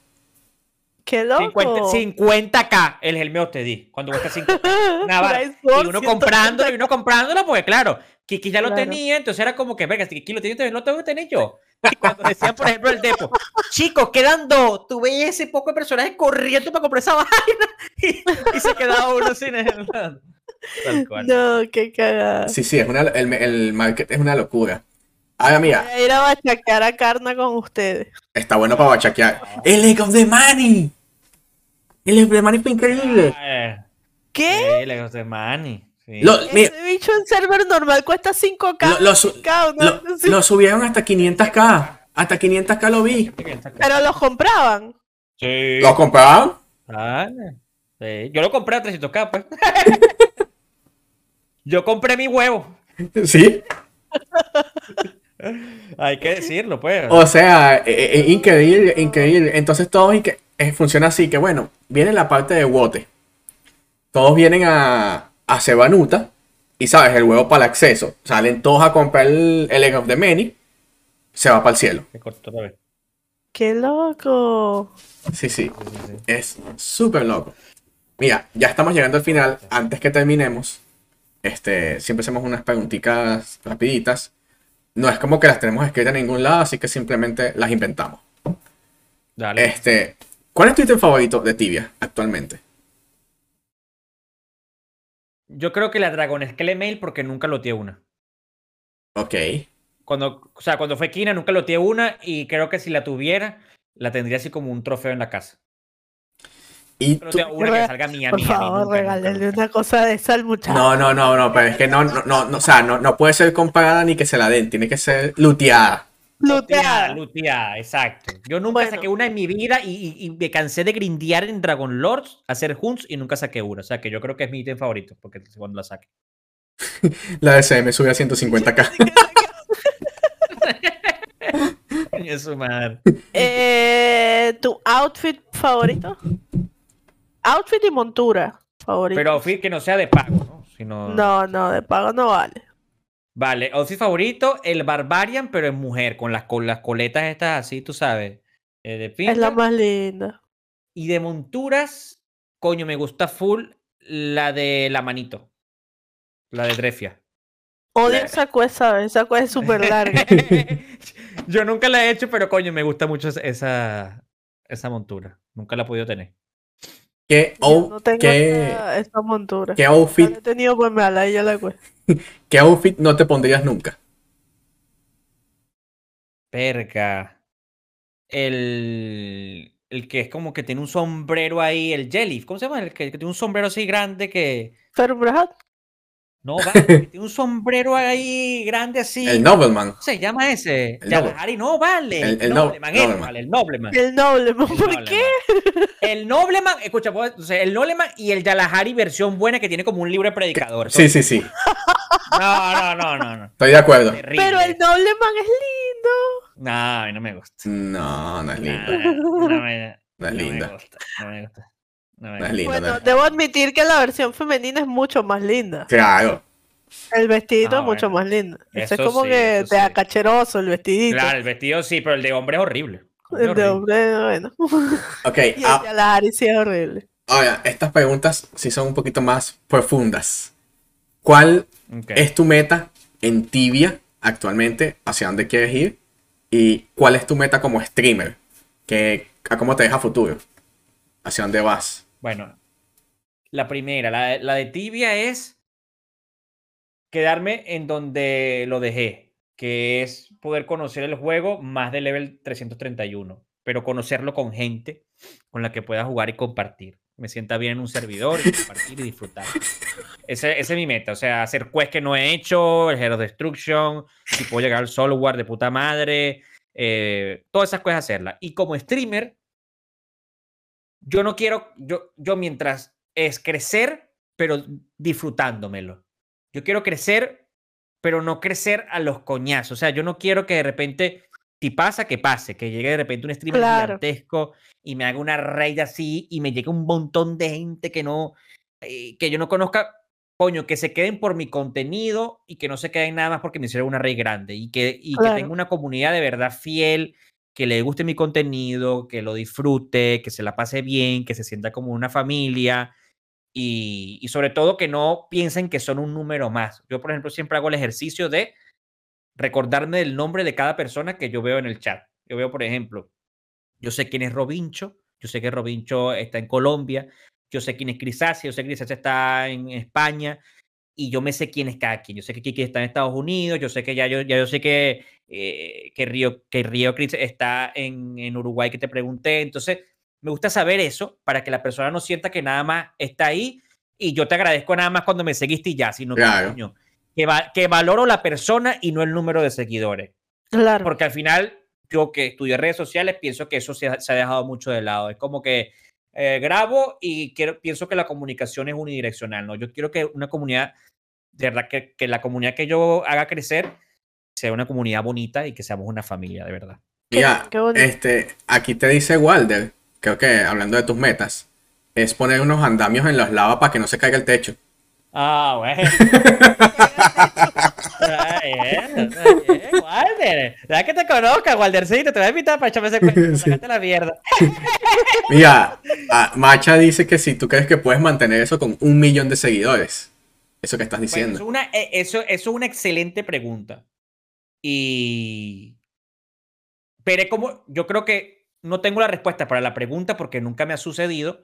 Speaker 1: Qué loco.
Speaker 2: 50, k el Helmeo te di. Cuando cuesta 5 (laughs) Una vara.
Speaker 1: Price
Speaker 2: Y uno
Speaker 1: 130.
Speaker 2: comprándolo, y uno comprándolo, porque claro, Kiki ya lo
Speaker 1: Claro.
Speaker 2: tenía, entonces era como que, venga, si Kiki lo tiene, entonces lo tengo que tener yo. (laughs) Y cuando decían, por ejemplo, el depo, chicos, quedan dos, tú veías ese poco de personajes corriendo para comprar esa (laughs) vaina y, y se quedaba uno sin el. Tal cual.
Speaker 1: No, qué cagada.
Speaker 3: Sí, sí, es una, el, el market es una locura. Ahora mira,
Speaker 1: Voy a ir a bachaquear a Carna con ustedes.
Speaker 3: está bueno para bachaquear. El Leg of the Money. El Leg of the Money fue increíble.
Speaker 2: Eh,
Speaker 1: ¿Qué?
Speaker 2: sí, Legos de Manny. sí.
Speaker 3: Lo, mira,
Speaker 1: Ese bicho en server normal cuesta 5k.
Speaker 3: Lo- lo su-
Speaker 1: cada uno.
Speaker 3: lo, lo subieron hasta 500k. Hasta 500k lo vi.
Speaker 1: Pero los compraban.
Speaker 2: Sí.
Speaker 3: ¿Lo compraban?
Speaker 2: Vale. Sí, Yo lo compré a 300k, pues. (laughs) Yo compré mi huevo.
Speaker 3: Sí. (laughs)
Speaker 2: Hay que decirlo, pues.
Speaker 3: O sea, eh, eh, increíble, increíble. Entonces todos inque- eh, funciona así, que bueno, viene la parte de Wote. Todos vienen a, a Cebanuta y sabes, el huevo para el acceso. Salen todos a comprar el, el Egg of the Many, se va para el cielo.
Speaker 2: Me cortó otra vez.
Speaker 1: Qué loco.
Speaker 3: Sí, sí,
Speaker 2: Sí, sí, sí.
Speaker 3: es súper loco. Mira, ya estamos llegando al final. Antes que terminemos, este, siempre hacemos unas preguntitas rapiditas. No es como que las tenemos escritas en ningún lado, así que simplemente las inventamos.
Speaker 2: Dale.
Speaker 3: Este, ¿cuál es tu ítem favorito de Tibia actualmente?
Speaker 2: Yo creo que la Dragon Mail porque nunca lo tiene una.
Speaker 3: Ok.
Speaker 2: Cuando, o sea, cuando fue Kina nunca lo tiene una y creo que si la tuviera, la tendría así como un trofeo en la casa.
Speaker 3: Y tú-
Speaker 2: tengo una que salga mía,
Speaker 1: Por
Speaker 2: mía,
Speaker 1: favor,
Speaker 2: nunca.
Speaker 1: una cosa de esa al muchacho.
Speaker 3: No, no, no, no, pero es que no, no, no, no, o sea, no, no puede ser comparada ni que se la den, tiene que ser luteada.
Speaker 2: Luteada,
Speaker 1: Luteada.
Speaker 2: exacto. Yo nunca
Speaker 1: Bueno.
Speaker 2: saqué una en mi vida y, y- y me cansé de grindear en Dragon Lords, hacer hunts y nunca saqué una. O sea que yo creo que es mi ítem favorito, porque cuando la saque. (laughs)
Speaker 3: La SM sube a 150k. (laughs)
Speaker 2: Coño, su madre.
Speaker 1: Eh, ¿Tu outfit favorito? Outfit y montura favorito.
Speaker 2: Pero outfit que no sea de pago, ¿no? Sino...
Speaker 1: No, no, de pago no vale.
Speaker 2: Vale, outfit favorito, el Barbarian, pero en mujer, con las, con las coletas estas así, tú sabes. eh, de
Speaker 1: Es la más linda.
Speaker 2: Y de monturas, coño, me gusta full la de la manito. La de Drefia.
Speaker 1: Odio esa cuesta, esa cuesta es súper larga. (laughs)
Speaker 2: Yo nunca la he hecho, pero coño, me gusta mucho esa, esa montura. Nunca la he podido tener.
Speaker 3: ¿Qué,
Speaker 1: no tengo
Speaker 3: qué-
Speaker 1: montura.
Speaker 3: qué
Speaker 1: No
Speaker 3: outfit,
Speaker 1: he tenido pues me ala y ya la cuesta. (laughs)
Speaker 3: qué outfit no te pondrías nunca?
Speaker 2: Perca. El, el que es como que tiene un sombrero ahí, el Jelly. ¿Cómo se llama? El que, que tiene un sombrero así grande que.
Speaker 1: Brad,
Speaker 2: No, vale, (laughs) tiene un sombrero ahí grande así.
Speaker 3: El Nobleman.
Speaker 2: se llama ese?
Speaker 3: El
Speaker 2: Yalahari, no, vale.
Speaker 3: El- no-
Speaker 2: Nobleman, ese,
Speaker 3: Nobleman.
Speaker 2: vale, el Nobleman.
Speaker 1: El Nobleman,
Speaker 2: El
Speaker 1: ¿por
Speaker 2: Nobleman.
Speaker 1: qué?
Speaker 2: El Nobleman, escucha, pues, o sea, el Nobleman y el Yalahari versión buena que tiene como un libro de predicador.
Speaker 3: Sí, sí, sí.
Speaker 2: No, no, no, no, no.
Speaker 3: Estoy de acuerdo.
Speaker 2: Terrible.
Speaker 1: Pero el Nobleman es lindo.
Speaker 2: No, a mí no me gusta.
Speaker 3: No, no es
Speaker 2: No,
Speaker 3: lindo.
Speaker 2: no me,
Speaker 3: No es
Speaker 2: no me
Speaker 3: linda.
Speaker 2: gusta. No me gusta. No
Speaker 3: es lindo.
Speaker 1: Bueno,
Speaker 3: no es-
Speaker 1: debo admitir que la versión femenina es mucho más linda.
Speaker 3: Claro.
Speaker 1: El vestidito
Speaker 2: Ah,
Speaker 1: es mucho
Speaker 2: bueno.
Speaker 1: más lindo. Ese es
Speaker 2: Eso
Speaker 1: como
Speaker 2: sí,
Speaker 1: que
Speaker 2: eso
Speaker 1: te da
Speaker 2: sí.
Speaker 1: cacheroso el vestidito.
Speaker 2: Claro, el vestido sí, pero el de hombre es horrible.
Speaker 1: El de
Speaker 2: horrible.
Speaker 1: hombre, bueno. (laughs)
Speaker 3: Ok,
Speaker 1: Y el
Speaker 3: ah,
Speaker 1: de Alahari sí es horrible.
Speaker 3: ahora, estas preguntas sí son un poquito más profundas. ¿Cuál es tu meta en Tibia actualmente? ¿Hacia dónde quieres ir? ¿Y cuál es tu meta como streamer? ¿Qué, ¿A cómo te deja futuro? ¿Hacia dónde vas?
Speaker 2: Bueno, la primera, la, de tibia es quedarme en donde lo dejé, que es poder conocer el juego más de level 331, pero conocerlo con gente con la que pueda jugar y compartir. Me sienta bien en un servidor y compartir y disfrutar. Ese es mi meta, o sea, hacer quests que no he hecho, el Hero Destruction, si puedo llegar al software de puta madre, eh, todas esas cosas hacerlas. Y como streamer, yo no quiero, yo, yo mientras es crecer, pero disfrutándomelo. Yo quiero crecer, pero no crecer a los coñazos. O sea, yo no quiero que de repente, si pasa, que pase, que llegue de repente un streamer
Speaker 1: Claro.
Speaker 2: gigantesco y me haga una raid así y me llegue un montón de gente que no, eh, que yo no conozca. Coño, que se queden por mi contenido y que no se queden nada más porque me hicieron una raid grande y que, y que tenga una comunidad de verdad fiel que le guste mi contenido, que lo disfrute, que se la pase bien, que se sienta como una familia y, sobre todo que no piensen que son un número más. Yo, por ejemplo, siempre hago el ejercicio de recordarme del nombre de cada persona que yo veo en el chat. Yo veo, por ejemplo, yo sé quién es Robincho, yo sé que Robincho está en Colombia, yo sé quién es Crisacia, yo sé que Crisacia está en España y yo me sé quién es cada quien. Yo sé que Kiki está en Estados Unidos, yo sé que ya yo, ya yo sé que, eh, que Río, que Río Cris está en, en Uruguay, que te pregunté. Entonces, me gusta saber eso para que la persona no sienta que nada más está ahí y yo te agradezco nada más cuando me seguiste y ya, sino que,
Speaker 3: Claro.
Speaker 2: coño, que, va- que valoro la persona y no el número de seguidores.
Speaker 1: Claro.
Speaker 2: Porque al final, yo que estudié redes sociales, pienso que eso se ha, se ha dejado mucho de lado. Es como que eh, grabo y quiero, pienso que la comunicación es unidireccional, ¿no? Yo quiero que una comunidad, de verdad, que, que la comunidad que yo haga crecer sea una comunidad bonita y que seamos una familia, de verdad.
Speaker 3: Mira, este, aquí te dice Walder, creo que hablando de tus metas, es poner unos andamios en los lavas para que no se caiga el techo.
Speaker 2: Ah, bueno. (laughs) Ya que te conozca, Waldercito, te voy a invitar para echarme ese cuento, (laughs)
Speaker 3: Sí.
Speaker 2: sacarte la mierda. (laughs)
Speaker 3: Mira, ah, Macha dice que si tú crees que puedes mantener eso con un millón de seguidores. Eso que estás
Speaker 2: Bueno,
Speaker 3: diciendo.
Speaker 2: eso, es una, eh, eso, eso es una excelente pregunta. Y. Pero es como. Yo creo que no tengo la respuesta para la pregunta porque nunca me ha sucedido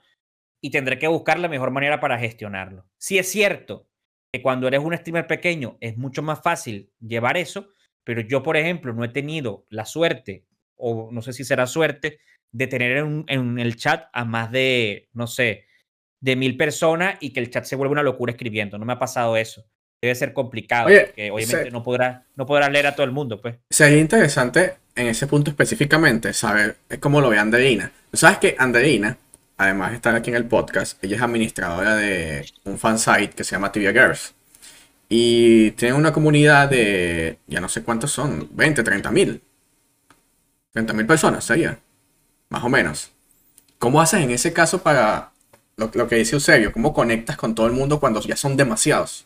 Speaker 2: y tendré que buscar la mejor manera para gestionarlo. Si es cierto que cuando eres un streamer pequeño es mucho más fácil llevar eso, pero yo, por ejemplo, no he tenido la suerte, o no sé si será suerte, de tener en, el chat a más de, no sé, de mil personas y que el chat se vuelva una locura escribiendo. No me ha pasado eso. Debe ser complicado,
Speaker 3: Oye,
Speaker 2: porque obviamente
Speaker 3: se-
Speaker 2: no podrás no podrás leer a todo el mundo, pues.
Speaker 3: Sería interesante en ese punto específicamente saber cómo lo ve Anderina. Tú sabes que Anderina, además de estar aquí en el podcast, ella es administradora de un fansite que se llama Tibia Girls. Y tiene una comunidad de, ya no sé cuántos son, 20, 30 mil. 30 mil personas sería, más o menos. ¿Cómo haces en ese caso para lo, lo que dice Eusebio? ¿Cómo conectas con todo el mundo cuando ya son demasiados?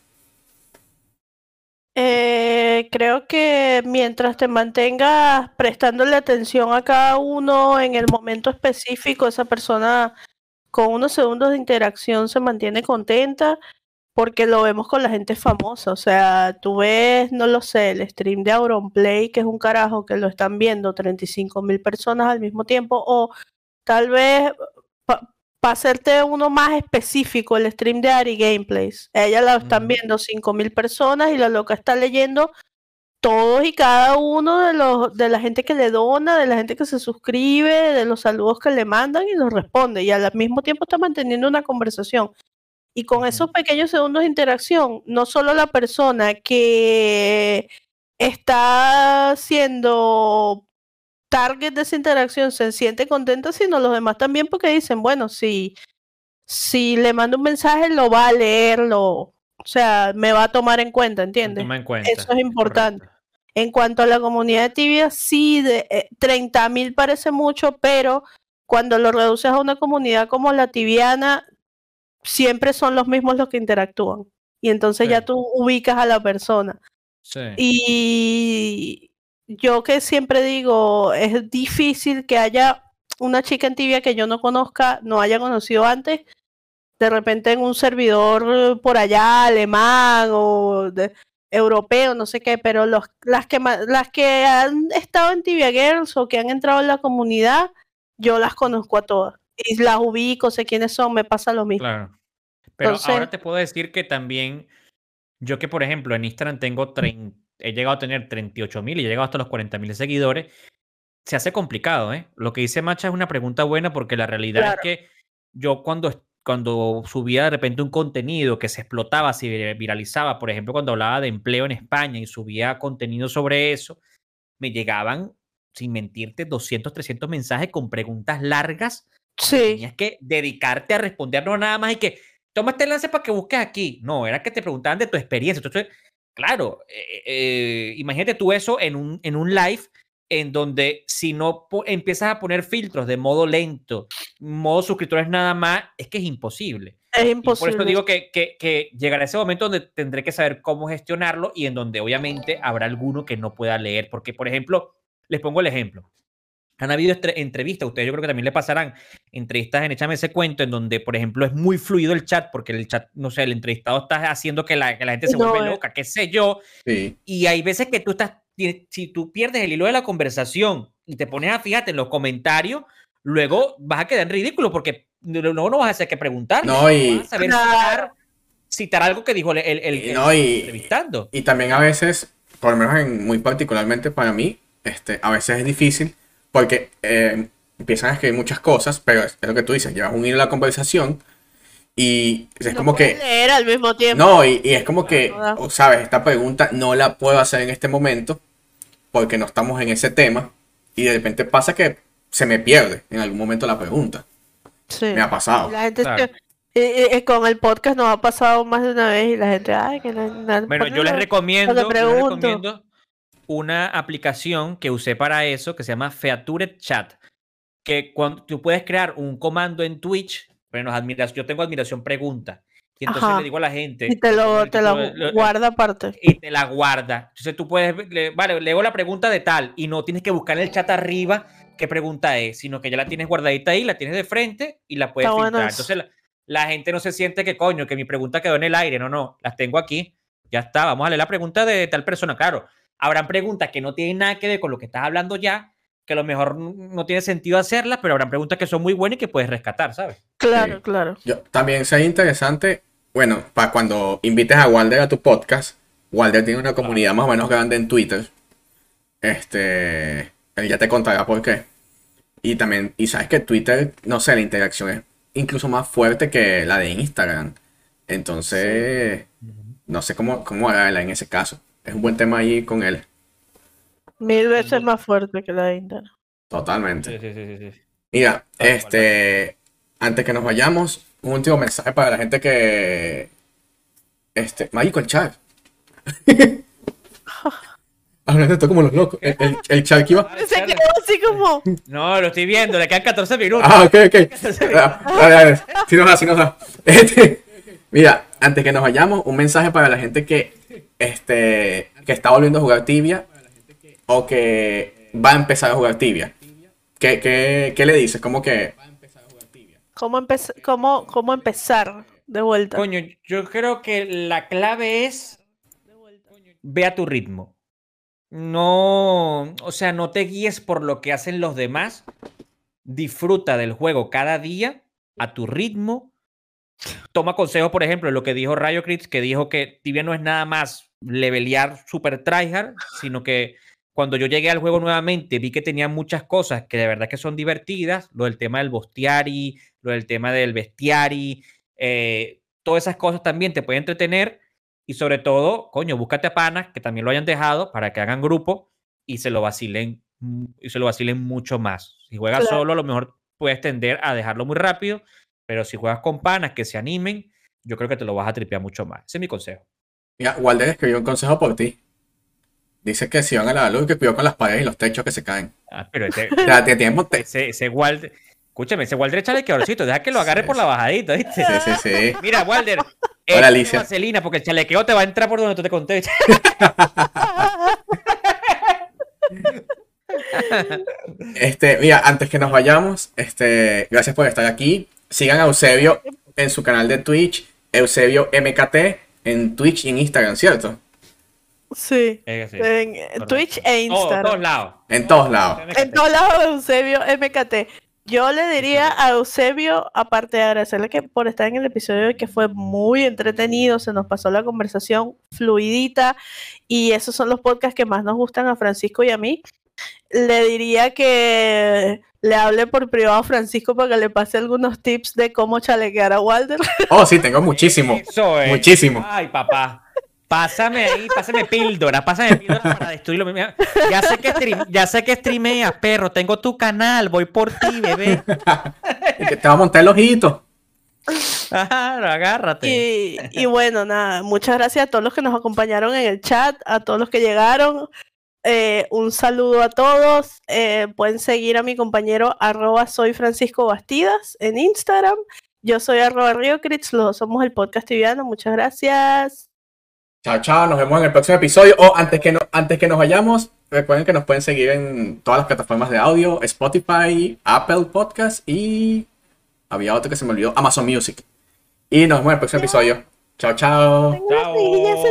Speaker 1: Eh, creo que mientras te mantengas prestándole atención a cada uno en el momento específico, esa persona con unos segundos de interacción se mantiene contenta porque lo vemos con la gente famosa. O sea, tú ves, no lo sé, el stream de Auronplay, que es un carajo que lo están viendo 35 mil personas al mismo tiempo, o tal vez para hacerte uno más específico, el stream de Ari Gameplays. Ella la están viendo 5000 personas y la loca está leyendo todos y cada uno de los de la gente que le dona, de la gente que se suscribe, de los saludos que le mandan y los responde y al mismo tiempo está manteniendo una conversación. Y con esos pequeños segundos de interacción, no solo la persona que está siendo target de esa interacción se siente contenta, sino los demás también porque dicen, bueno, si, si le mando un mensaje, lo va a leer, o sea, me va a tomar en cuenta, ¿entiendes? Eso es importante. En cuanto a la comunidad tibia, sí, de, 30 eh, mil parece mucho, pero cuando lo reduces a una comunidad como la tibiana, siempre son los mismos los que interactúan. Y entonces ya tú ubicas a la persona. Y yo que siempre digo, es difícil que haya una chica en tibia que yo no conozca, no haya conocido antes, de repente en un servidor por allá, alemán o europeo, no sé qué, pero los, las, que, las que han estado en Tibia Girls o que han entrado en la comunidad, yo las conozco a todas. Y las ubico, sé quiénes son, me pasa lo mismo. Claro.
Speaker 2: Pero ahora te puedo decir que también, yo que por ejemplo en Instagram tengo 30, he llegado a tener 38 mil y he llegado hasta los 40 mil seguidores, se hace complicado, ¿eh? Lo que dice Macha es una pregunta buena porque la realidad es que yo cuando, cuando subía de repente un contenido que se explotaba, se viralizaba, por ejemplo, cuando hablaba de empleo en España y subía contenido sobre eso, me llegaban, sin mentirte, 200, 300 mensajes con preguntas largas.
Speaker 1: Sí.
Speaker 2: Tenías que dedicarte a responder, no nada más y que toma este enlace para que busques aquí. No, era que te preguntaban de tu experiencia. Entonces, claro, eh, eh, imagínate tú eso en un, en un live en donde si no empiezas a poner filtros de modo lento, modo suscriptores nada más, es que es imposible.
Speaker 1: Es imposible.
Speaker 2: por eso digo que, que, que, llegará ese momento donde tendré que saber cómo gestionarlo y en donde obviamente habrá alguno que no pueda leer. Porque, por ejemplo, les pongo el ejemplo. Han habido entrevistas, ustedes yo creo que también le pasarán entrevistas en Échame ese cuento, en donde, por ejemplo, es muy fluido el chat, porque el chat, no sé, el entrevistado está haciendo que la, que la gente se (laughs) vuelva vuelve eh. loca, qué sé yo. Y hay veces que tú estás, si tú pierdes el hilo de la conversación y te pones a fijarte en los comentarios, luego vas a quedar en ridículo, porque luego no vas a hacer que preguntar.
Speaker 3: No, y.
Speaker 2: Vas a saber citar, algo que dijo el, el, el,
Speaker 3: no, y, entrevistando. Y también a veces, por lo menos en, muy particularmente para mí, este, a veces es difícil porque eh, empiezan a escribir muchas cosas, pero es, lo que tú dices, llevas un hilo a la conversación y es como que...
Speaker 1: Leer al mismo tiempo.
Speaker 3: No, y, es como que, sabes, esta pregunta no la puedo hacer en este momento porque no estamos en ese tema y de repente pasa que se me pierde en algún momento la pregunta. Sí. Me ha pasado.
Speaker 1: La gente con el podcast nos ha pasado más de una vez y la gente, ay, que
Speaker 2: no, Bueno, yo les recomiendo, yo les recomiendo una aplicación que usé para eso que se llama Featured Chat. Que cuando tú puedes crear un comando en Twitch, bueno, yo tengo admiración pregunta. Y entonces le digo a la gente.
Speaker 1: Y te lo, te lo, guarda aparte.
Speaker 2: Y te la guarda. Entonces tú puedes. vale, leo la pregunta de tal. Y no tienes que buscar en el chat arriba qué pregunta es, sino que ya la tienes guardadita ahí, la tienes de frente y la puedes filtrar. entonces la, la, gente no se siente que coño, que mi pregunta quedó en el aire. No, no, las tengo aquí. Ya está. Vamos a leer la pregunta de tal persona. Claro, Habrán preguntas que no tienen nada que ver con lo que estás hablando ya, que a lo mejor no tiene sentido hacerlas, pero habrán preguntas que son muy buenas y que puedes rescatar, ¿sabes?
Speaker 1: Claro, claro.
Speaker 3: Yo, también sería interesante, bueno, para cuando invites a Walder a tu podcast, Walder tiene una comunidad más o menos grande en Twitter. Este, él ya te contará por qué. Y también, y sabes que Twitter, no sé, la interacción es incluso más fuerte que la de Instagram. Entonces, no sé cómo, cómo hará en ese caso es un buen tema ahí con él.
Speaker 1: Mil veces más fuerte que la de Internet.
Speaker 3: Totalmente. Sí, sí, sí, Mira, este, antes que nos vayamos, un último mensaje para la gente que, este, Mágico el chat. (laughs) Hablando esto como los locos. El, el, el chat que iba.
Speaker 1: Se quedó así como.
Speaker 2: No, lo estoy viendo, le quedan 14 minutos.
Speaker 3: Ah, ok, ok. Dale, dale. Si nos da, si nos da. Este, mira, antes que nos vayamos, un mensaje para la gente que este, que está volviendo a jugar tibia o que va a empezar a jugar tibia. ¿Qué, qué, le dices? ¿Cómo que...?
Speaker 1: ¿Cómo, cómo, ¿Cómo empezar de vuelta?
Speaker 2: Coño, yo creo que la clave es ve a tu ritmo. No, o sea, no te guíes por lo que hacen los demás. Disfruta del juego cada día a tu ritmo toma consejo, por ejemplo, lo que dijo Rayo Crits, que dijo que Tibia no es nada más levelear super tryhard, sino que cuando yo llegué al juego nuevamente vi que tenía muchas cosas que de verdad que son divertidas, lo del tema del bostiari, lo del tema del bestiari, eh, todas esas cosas también te pueden entretener y sobre todo, coño, búscate a panas que también lo hayan dejado para que hagan grupo y se lo vacilen y se lo vacilen mucho más. Si juegas solo, a lo mejor puedes tender a dejarlo muy rápido, pero si juegas con panas que se animen, yo creo que te lo vas a tripear mucho más. Ese es mi consejo.
Speaker 3: Mira, Walder escribió un consejo por ti. Dice que si van a la luz, que cuidado con las paredes y los techos que se caen.
Speaker 2: Ah, pero este,
Speaker 3: ya, tenemos
Speaker 2: ese, ese Walder, escúchame, ese Walder échale quebrocito, deja que lo agarre por la bajadita, ¿viste?
Speaker 3: Sí, sí, sí. (laughs)
Speaker 2: Mira, Walder,
Speaker 3: Hola, Alicia.
Speaker 2: vaselina, porque el chalequeo te va a entrar por donde tú te conté. (laughs) (laughs)
Speaker 3: este, mira, antes que nos vayamos, este, gracias por estar aquí. Sigan a Eusebio en su canal de Twitch, Eusebio MKT, en Twitch y en Instagram, ¿cierto?
Speaker 1: Sí. En Twitch e Instagram.
Speaker 2: en todos lados.
Speaker 3: En todos lados.
Speaker 1: En todos lados, Eusebio MKT. Yo le diría a Eusebio, aparte de agradecerle que por estar en el episodio que fue muy entretenido, se nos pasó la conversación fluidita y esos son los podcasts que más nos gustan a Francisco y a mí. Le diría que le hable por privado a Francisco para que le pase algunos tips de cómo chalequear a Walter. (laughs)
Speaker 3: Oh, sí, tengo muchísimo. Muchísimo.
Speaker 2: Ay, papá. Pásame ahí, pásame píldora, pásame píldora para destruirlo. Ya sé que, stream, ya sé que streameas, perro. Tengo tu canal, voy por ti, bebé. (laughs)
Speaker 3: que te va a montar el ojito.
Speaker 2: agárrate.
Speaker 1: Y, y, bueno, nada, muchas gracias a todos los que nos acompañaron en el chat, a todos los que llegaron. Eh, un saludo a todos. Eh, pueden seguir a mi compañero arroba soy Francisco Bastidas en Instagram. Yo soy arroba Riocritz, los dos somos el podcast tibiano. Muchas gracias.
Speaker 3: Chao, chao, nos vemos en el próximo episodio. O antes que, no, antes que nos vayamos, recuerden que nos pueden seguir en todas las plataformas de audio, Spotify, Apple Podcast y había otro que se me olvidó, Amazon Music. Y nos vemos en el próximo episodio. Chao, chao.
Speaker 2: Chao.